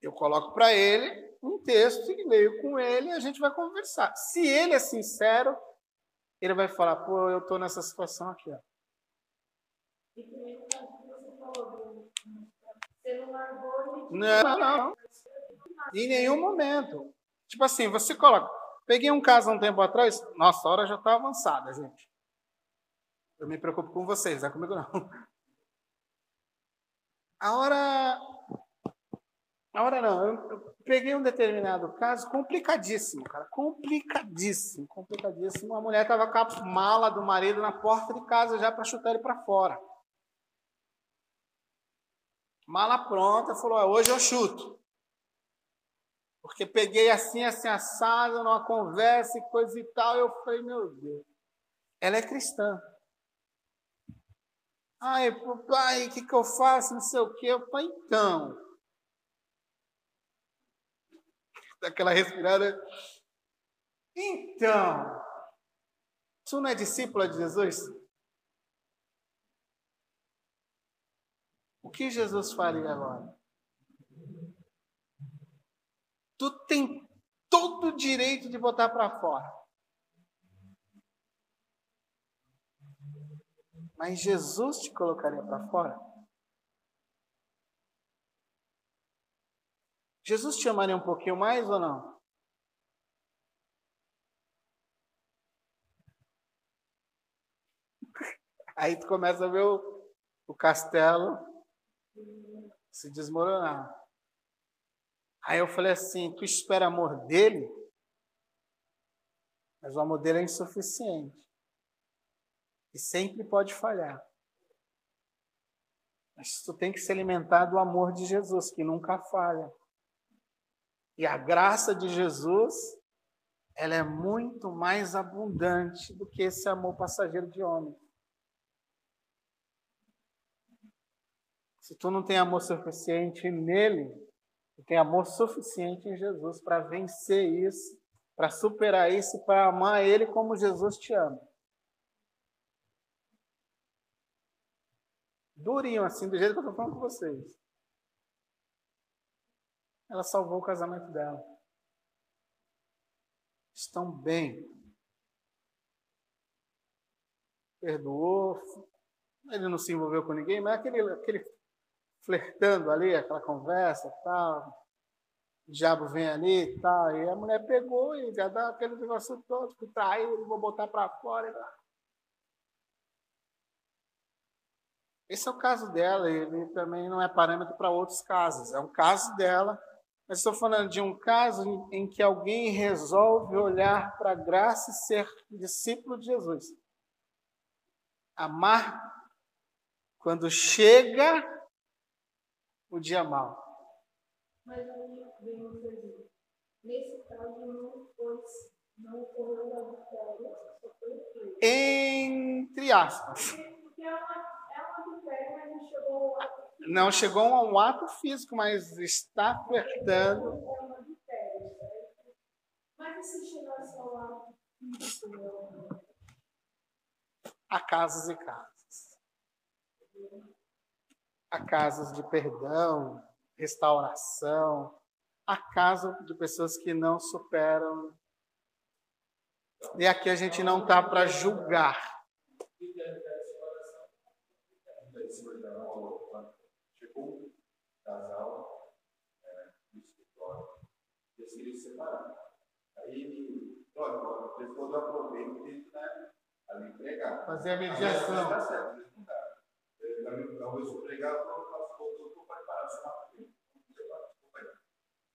[SPEAKER 1] Eu coloco para ele um texto e leio com ele e a gente vai conversar. Se ele é sincero, ele vai falar: pô, eu estou nessa situação aqui. Ó. Não, não. Em nenhum momento. Tipo assim, você coloca. Peguei um caso um tempo atrás. Nossa, a hora já está avançada, gente. Eu me preocupo com vocês, não é comigo não. A hora. A hora não. Eu, eu peguei um determinado caso complicadíssimo, cara. Complicadíssimo, complicadíssimo. A mulher estava com a mala do marido na porta de casa já para chutar ele para fora. Mala pronta, falou: hoje eu chuto. Porque peguei assim, assim, assado, numa conversa e coisa e tal. Eu falei: meu Deus, ela é cristã. Ai, pai, o que, que eu faço? Não sei o quê. Eu falei: então. Daquela respirada. Então. Tu não é discípula de Jesus? O que Jesus faria agora? Tu tem todo o direito de botar para fora. Mas Jesus te colocaria para fora? Jesus te amaria um pouquinho mais ou não? Aí tu começa a ver o, o castelo se desmoronar. Aí eu falei assim: tu espera amor dele, mas o amor dele é insuficiente. E sempre pode falhar. Mas tu tem que se alimentar do amor de Jesus, que nunca falha. E a graça de Jesus, ela é muito mais abundante do que esse amor passageiro de homem. Se tu não tem amor suficiente nele, tu tem amor suficiente em Jesus para vencer isso, para superar isso, para amar ele como Jesus te ama. Durinho assim, do jeito que eu estou falando com vocês. Ela salvou o casamento dela. Estão bem. Perdoou. Ele não se envolveu com ninguém, mas aquele, aquele flertando ali, aquela conversa tal. O diabo vem ali e tal. E a mulher pegou e já dá aquele negócio todo, que traiu, vou botar para fora. Esse é o caso dela, ele também não é parâmetro para outros casos. É um caso dela, mas estou falando de um caso em, que alguém resolve olhar para a graça e ser discípulo de Jesus. Amar quando chega o dia mal.
[SPEAKER 3] Mas aí vem uma pergunta. Nesse caso, não foi, não ocorreu adultério, só foi
[SPEAKER 1] Entre aspas.
[SPEAKER 3] Porque é uma adultério, mas não chegou a
[SPEAKER 1] Não chegou a um ato físico, mas está flertando.
[SPEAKER 3] Mas se ao ato físico,
[SPEAKER 1] Há casos e casos. Há casos de perdão, restauração. Há casos de pessoas que não superam. E aqui a gente não está para julgar.
[SPEAKER 2] Chegou um casal é, no escritório e eles queriam separar. Aí ele, eles foram aproveito ali pregar.
[SPEAKER 1] Fazer a mediação.
[SPEAKER 2] Tá certo. Ele, não para o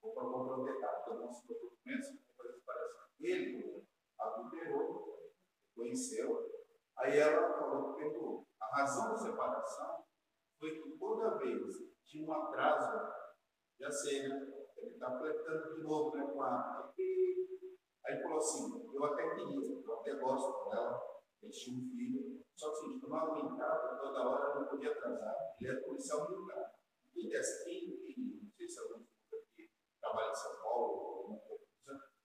[SPEAKER 2] Vou para comprar o detalhe. Então, vamos supor documentos, vou fazer separação. Ele adulterou, conheceu, aí ela falou que. A razão da separação foi que toda vez tinha um atraso, já sei, né? Ele está flertando de novo né, com a. Aí falou assim: eu até queria, eu até gosto dela, eles tinham um filho, só que assim, tomava um entrada toda hora, não podia atrasar, ele era policial militar. E dessa, quem, quem, não sei se alguém aqui trabalha em São Paulo,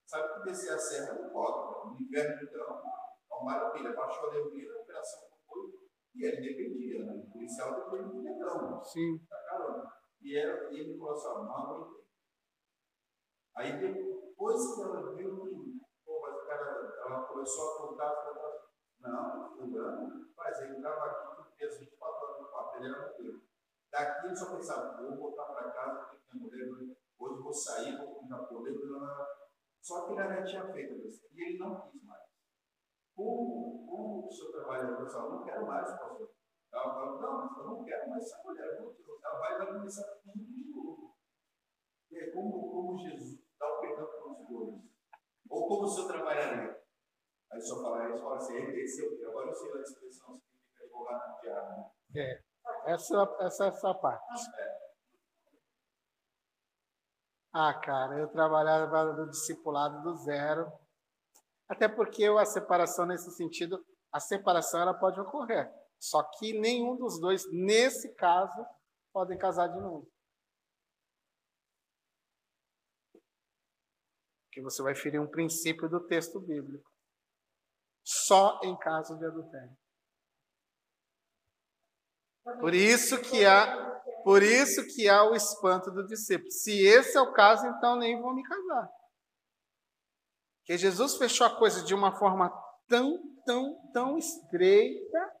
[SPEAKER 2] sabe que descer a serra não pode, no inverno então, uma maravilha, baixou a neblina, a operação foi, e ele dependia, né? o policial dependia do
[SPEAKER 1] Sim.
[SPEAKER 2] tá caramba. E era, ele falou assim: não, Aí depois que ela viu que, pô, mas o cara, ela começou a contar, falou, não, fulano, mas ele estava aqui porque as 24 horas no quarto, ele era modelo. Daqui ele só pensava, vou voltar para casa, porque minha mulher, hoje vou sair, vou ficar poder, só que ele já tinha feito isso, e ele não quis mais. Como, como o seu trabalhador falou, não quero mais, pastor. Ela falou, não, eu não quero mais essa mulher, ela vai, vai começar tudo de novo. É como, como Jesus dá o perdão para os dois. Ou como o senhor trabalharia? Aí fala isso, fala assim, esse é o agora eu sei a expressão significa advogado no diabo. Né?
[SPEAKER 1] É. Essa, essa, essa parte. Ah, cara, eu trabalhava no discipulado do zero. Até porque a separação nesse sentido, a separação ela pode ocorrer. Só que nenhum dos dois, nesse caso, podem casar de novo. Porque você vai ferir um princípio do texto bíblico. Só em caso de adultério. Por isso que há, por isso que há o espanto do discípulo. Se esse é o caso, então nem vou me casar. Porque Jesus fechou a coisa de uma forma tão, tão, tão estreita.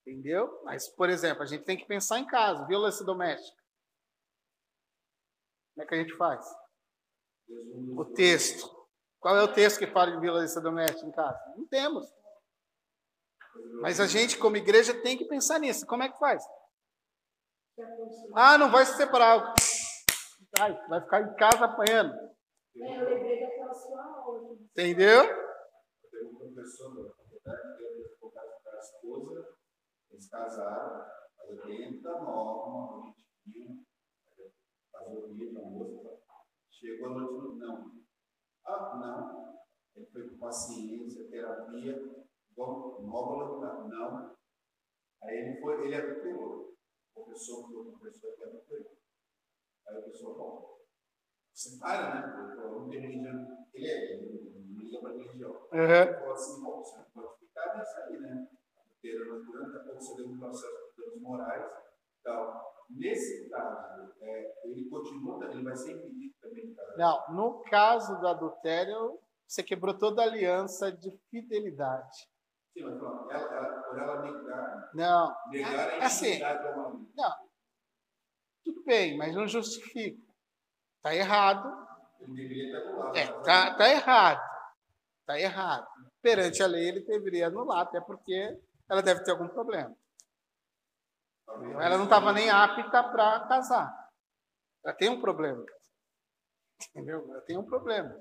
[SPEAKER 1] Entendeu? Mas, por exemplo, a gente tem que pensar em casa, violência doméstica. Como é que a gente faz? O texto. Qual é o texto que fala de violência doméstica em casa? Não temos. Mas a gente, como igreja, tem que pensar nisso. Como é que faz? Ah, não vai se separar. Vai ficar em casa apanhando. Entendeu?
[SPEAKER 2] Casaram, chegou a noite, não. Ah, não. Ele foi com paciência, terapia, nóbula, não. Aí ele foi, ele adulterou. O professor, o professor que adulterou. Aí o professor, bom, você para, né? Eu não tenho religião. Ele é, ele liga para religião.
[SPEAKER 1] Uhum.
[SPEAKER 2] Ele falou assim, bom, você não pode ficar nessa aí, né? Adulterando, daqui a pouco você deu um processo de danos morais. Então, nesse caso, é, ele continua, ele vai ser impedido também de casar.
[SPEAKER 1] Não, no caso do adultério, você quebrou toda a aliança de fidelidade.
[SPEAKER 2] Sim, mas ela, ela, por ela negar,
[SPEAKER 1] Não,
[SPEAKER 2] negar a
[SPEAKER 1] assim,
[SPEAKER 2] ao marido.
[SPEAKER 1] não. Tudo bem, mas não justifica. Está errado.
[SPEAKER 2] Ele deveria ter anulado.
[SPEAKER 1] É, tá, tá errado. Tá errado. Perante a lei, ele deveria anular, até porque ela deve ter algum problema. Ela não estava nem apta para casar. Ela tem um problema. Entendeu? Ela tem um problema.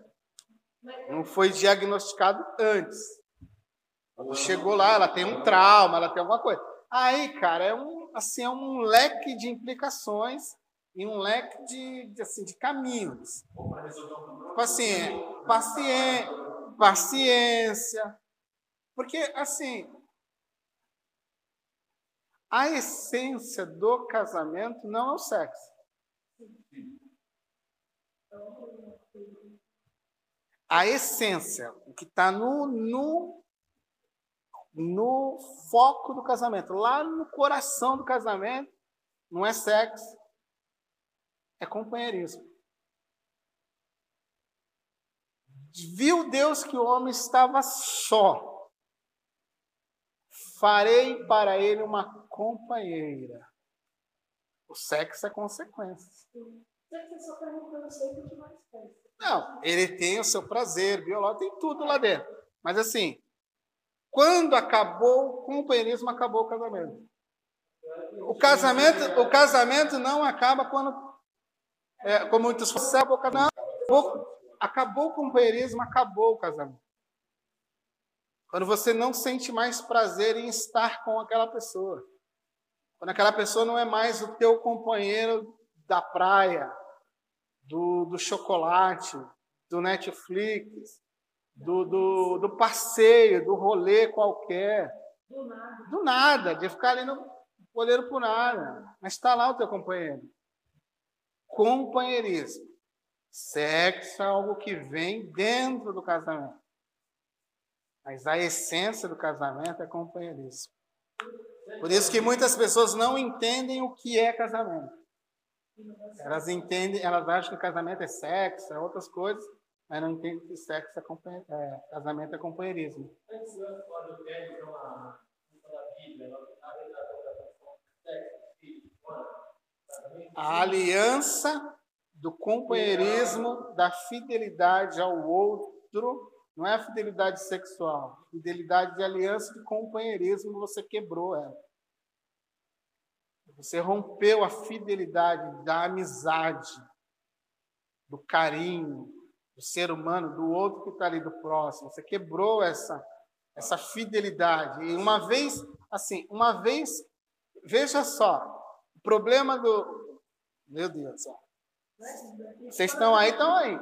[SPEAKER 1] Não foi diagnosticado antes. Ela chegou lá, ela tem um trauma, ela tem alguma coisa. Aí, cara, é um, assim, é um leque de implicações e um leque de, de, assim, de caminhos. Tipo assim, paciência, paciência. Porque, assim, a essência do casamento não é o sexo. A essência, o que está no, no, no foco do casamento, lá no coração do casamento, não é sexo, é companheirismo. Viu Deus que o homem estava só. Farei para ele uma companheira. O sexo é consequência. Não, ele tem o seu prazer biológico, tem tudo lá dentro. Mas assim, quando acabou o companheirismo, acabou o casamento. O casamento, o casamento não acaba quando, é, como muitos falam, acabou, acabou o companheirismo, acabou o casamento. Quando você não sente mais prazer em estar com aquela pessoa. Quando aquela pessoa não é mais o teu companheiro da praia, do, do chocolate, do Netflix, do, do, do passeio, do rolê qualquer.
[SPEAKER 3] Do nada.
[SPEAKER 1] Do nada, de ficar ali no olheiro por nada. Mas está lá o teu companheiro. Companheirismo. Sexo é algo que vem dentro do casamento. Mas a essência do casamento é companheirismo. Por isso que muitas pessoas não entendem o que é casamento. Elas entendem, elas acham que casamento é sexo, é outras coisas, mas não entendem que sexo é, é casamento é companheirismo. A aliança do companheirismo, da fidelidade ao outro, não é a fidelidade sexual, fidelidade de aliança de companheirismo, você quebrou ela. Você rompeu a fidelidade da amizade, do carinho, do ser humano, do outro que está ali do próximo. Você quebrou essa, essa fidelidade. E uma vez, assim, uma vez, veja só, o problema do. Meu Deus. Vocês estão aí? Estão aí.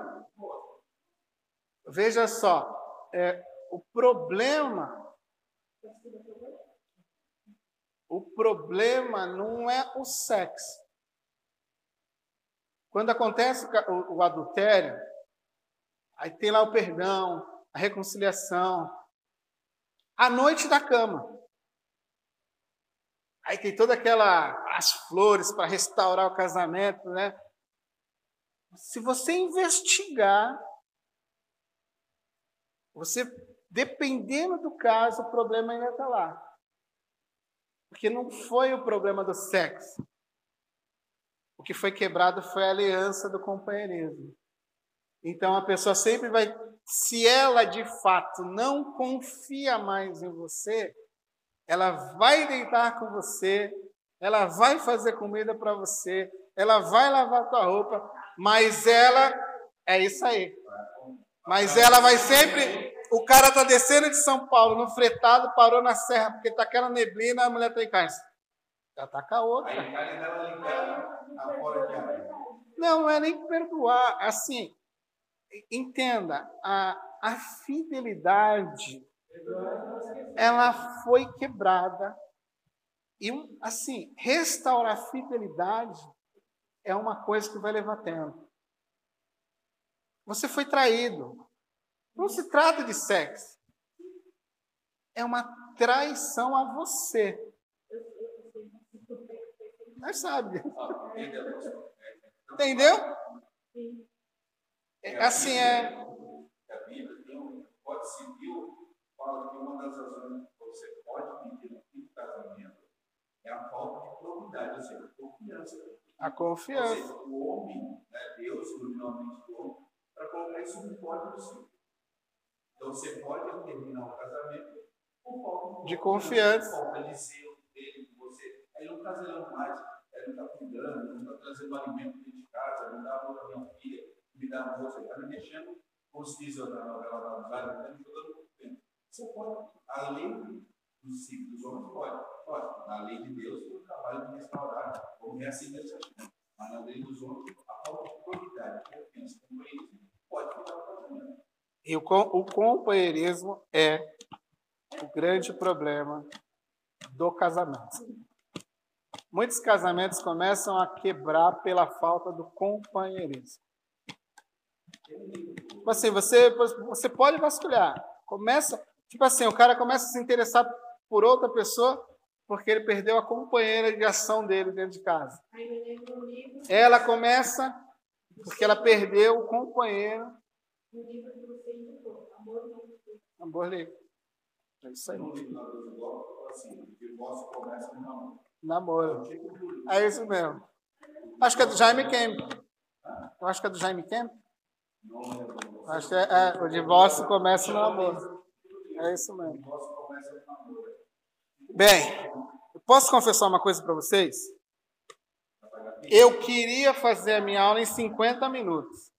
[SPEAKER 1] Veja só, é, o problema. O problema não é o sexo. Quando acontece o, o adultério, aí tem lá o perdão, a reconciliação, a noite da cama. Aí tem toda aquela as flores para restaurar o casamento, né? Se você investigar, você, dependendo do caso, o problema ainda está lá. Porque não foi o problema do sexo. O que foi quebrado foi a aliança do companheirismo. Então a pessoa sempre vai, se ela de fato não confia mais em você, ela vai deitar com você, ela vai fazer comida para você, ela vai lavar tua roupa, mas ela é isso aí. Mas ela vai sempre. O cara está descendo de São Paulo no fretado, parou na serra, porque está aquela neblina, a mulher está em casa. Já está com a outra. Não, não é nem perdoar. Assim, entenda, a, a fidelidade ela foi quebrada. E, assim, restaurar a fidelidade é uma coisa que vai levar tempo. Você foi traído. Não se trata de sexo. É uma traição a você. Mas sabe. Entendeu? É, assim é.
[SPEAKER 2] A Bíblia tem um Código Civil fala que uma das razões que você pode pedir do casamento é a falta de probidade, ou seja, confiança.
[SPEAKER 1] A confiança. Ou
[SPEAKER 2] seja, o homem, né, Deus, originalmente o homem, para colocar isso no código civil. Então você pode terminar o casamento com falta
[SPEAKER 1] de confiança.
[SPEAKER 2] Falta de zelo dele, de você. Aí não está zelando mais, ele não está cuidando, não está trazendo alimento dentro de casa, não dá amor para minha filha, me dá amor, você está me deixando, como se diz na novela da amizade, está me jogando muito tempo. Você pode, além dos ciclos dos homens, pode. Pode. Na lei de Deus, o trabalho de restaurar, como reacender essa Mas na lei dos homens, a falta de probidade, confiança, companheirismo,
[SPEAKER 1] E o, o companheirismo é o grande problema do casamento. Muitos casamentos começam a quebrar pela falta do companheirismo. Tipo assim, você, você pode vasculhar. Começa, tipo assim, o cara começa a se interessar por outra pessoa porque ele perdeu a companheira de ação dele dentro de casa. Ela começa porque ela perdeu o companheiro. Amor livre. É isso aí. Namoro. É isso mesmo. Acho que é do Jaime Kemp. Eu acho que é do Jaime Kemp. Acho que é, é, o divórcio começa no amor. É isso mesmo. Bem, eu posso confessar uma coisa para vocês? Eu queria fazer a minha aula em 50 minutos.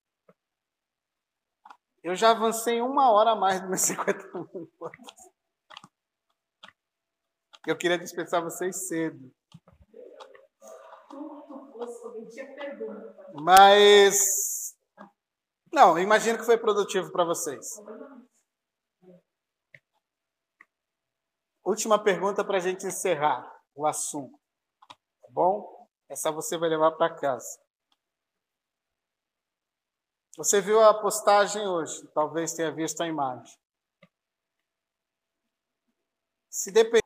[SPEAKER 1] Eu já avancei uma hora a mais dos meus 50 minutos. Eu queria dispensar vocês cedo. Mas. Não, imagino que foi produtivo para vocês. Última pergunta para a gente encerrar o assunto. Tá bom? Essa você vai levar para casa. Você viu a postagem hoje, talvez tenha visto a imagem. Se depender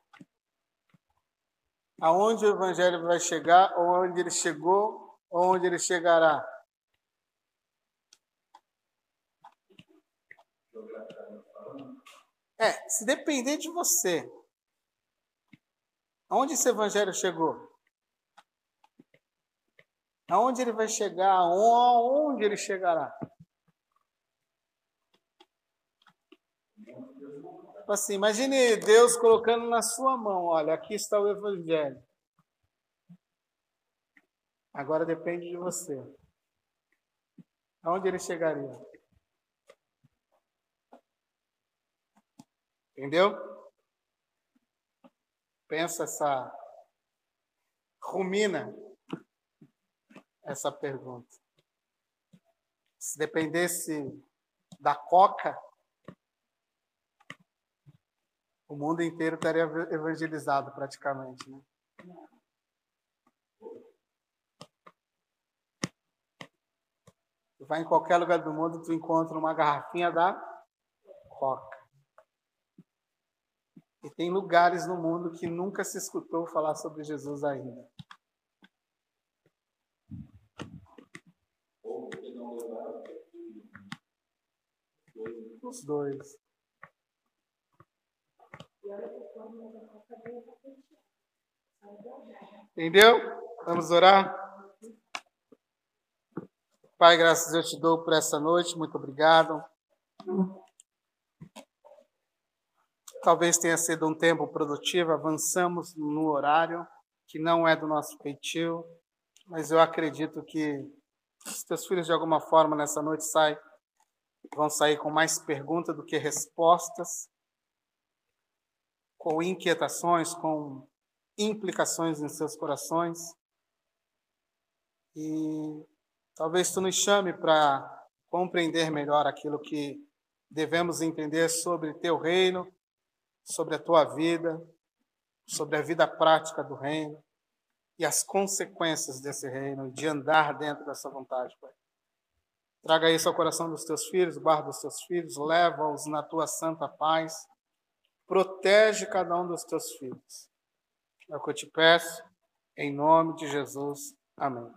[SPEAKER 1] aonde o evangelho vai chegar, ou onde ele chegou, ou onde ele chegará. É, se depender de você, aonde esse evangelho chegou? Aonde ele vai chegar? Aonde ele chegará? Tipo assim, imagine Deus colocando na sua mão, olha, aqui está o Evangelho. Agora depende de você. Aonde ele chegaria? Entendeu? Pensa essa. Rumina essa pergunta. Se dependesse da coca, o mundo inteiro estaria evangelizado praticamente. Né? Vai em qualquer lugar do mundo, tu encontra uma garrafinha da Coca. E tem lugares no mundo que nunca se escutou falar sobre Jesus ainda. Dois. Entendeu? Vamos orar? Pai, graças Deus te dou por essa noite, muito obrigado. Talvez tenha sido um tempo produtivo, avançamos no horário que não é do nosso feitio, mas eu acredito que os teus filhos de alguma forma nessa noite saem, vão sair com mais perguntas do que respostas com inquietações, com implicações em seus corações. E talvez tu nos chame para compreender melhor aquilo que devemos entender sobre teu reino, sobre a tua vida, sobre a vida prática do reino e as consequências desse reino, de andar dentro dessa vontade, Pai. Traga isso ao coração dos teus filhos, guarda os teus filhos, leva-os na tua santa paz Protege cada um dos teus filhos. É o que eu te peço, em nome de Jesus. Amém.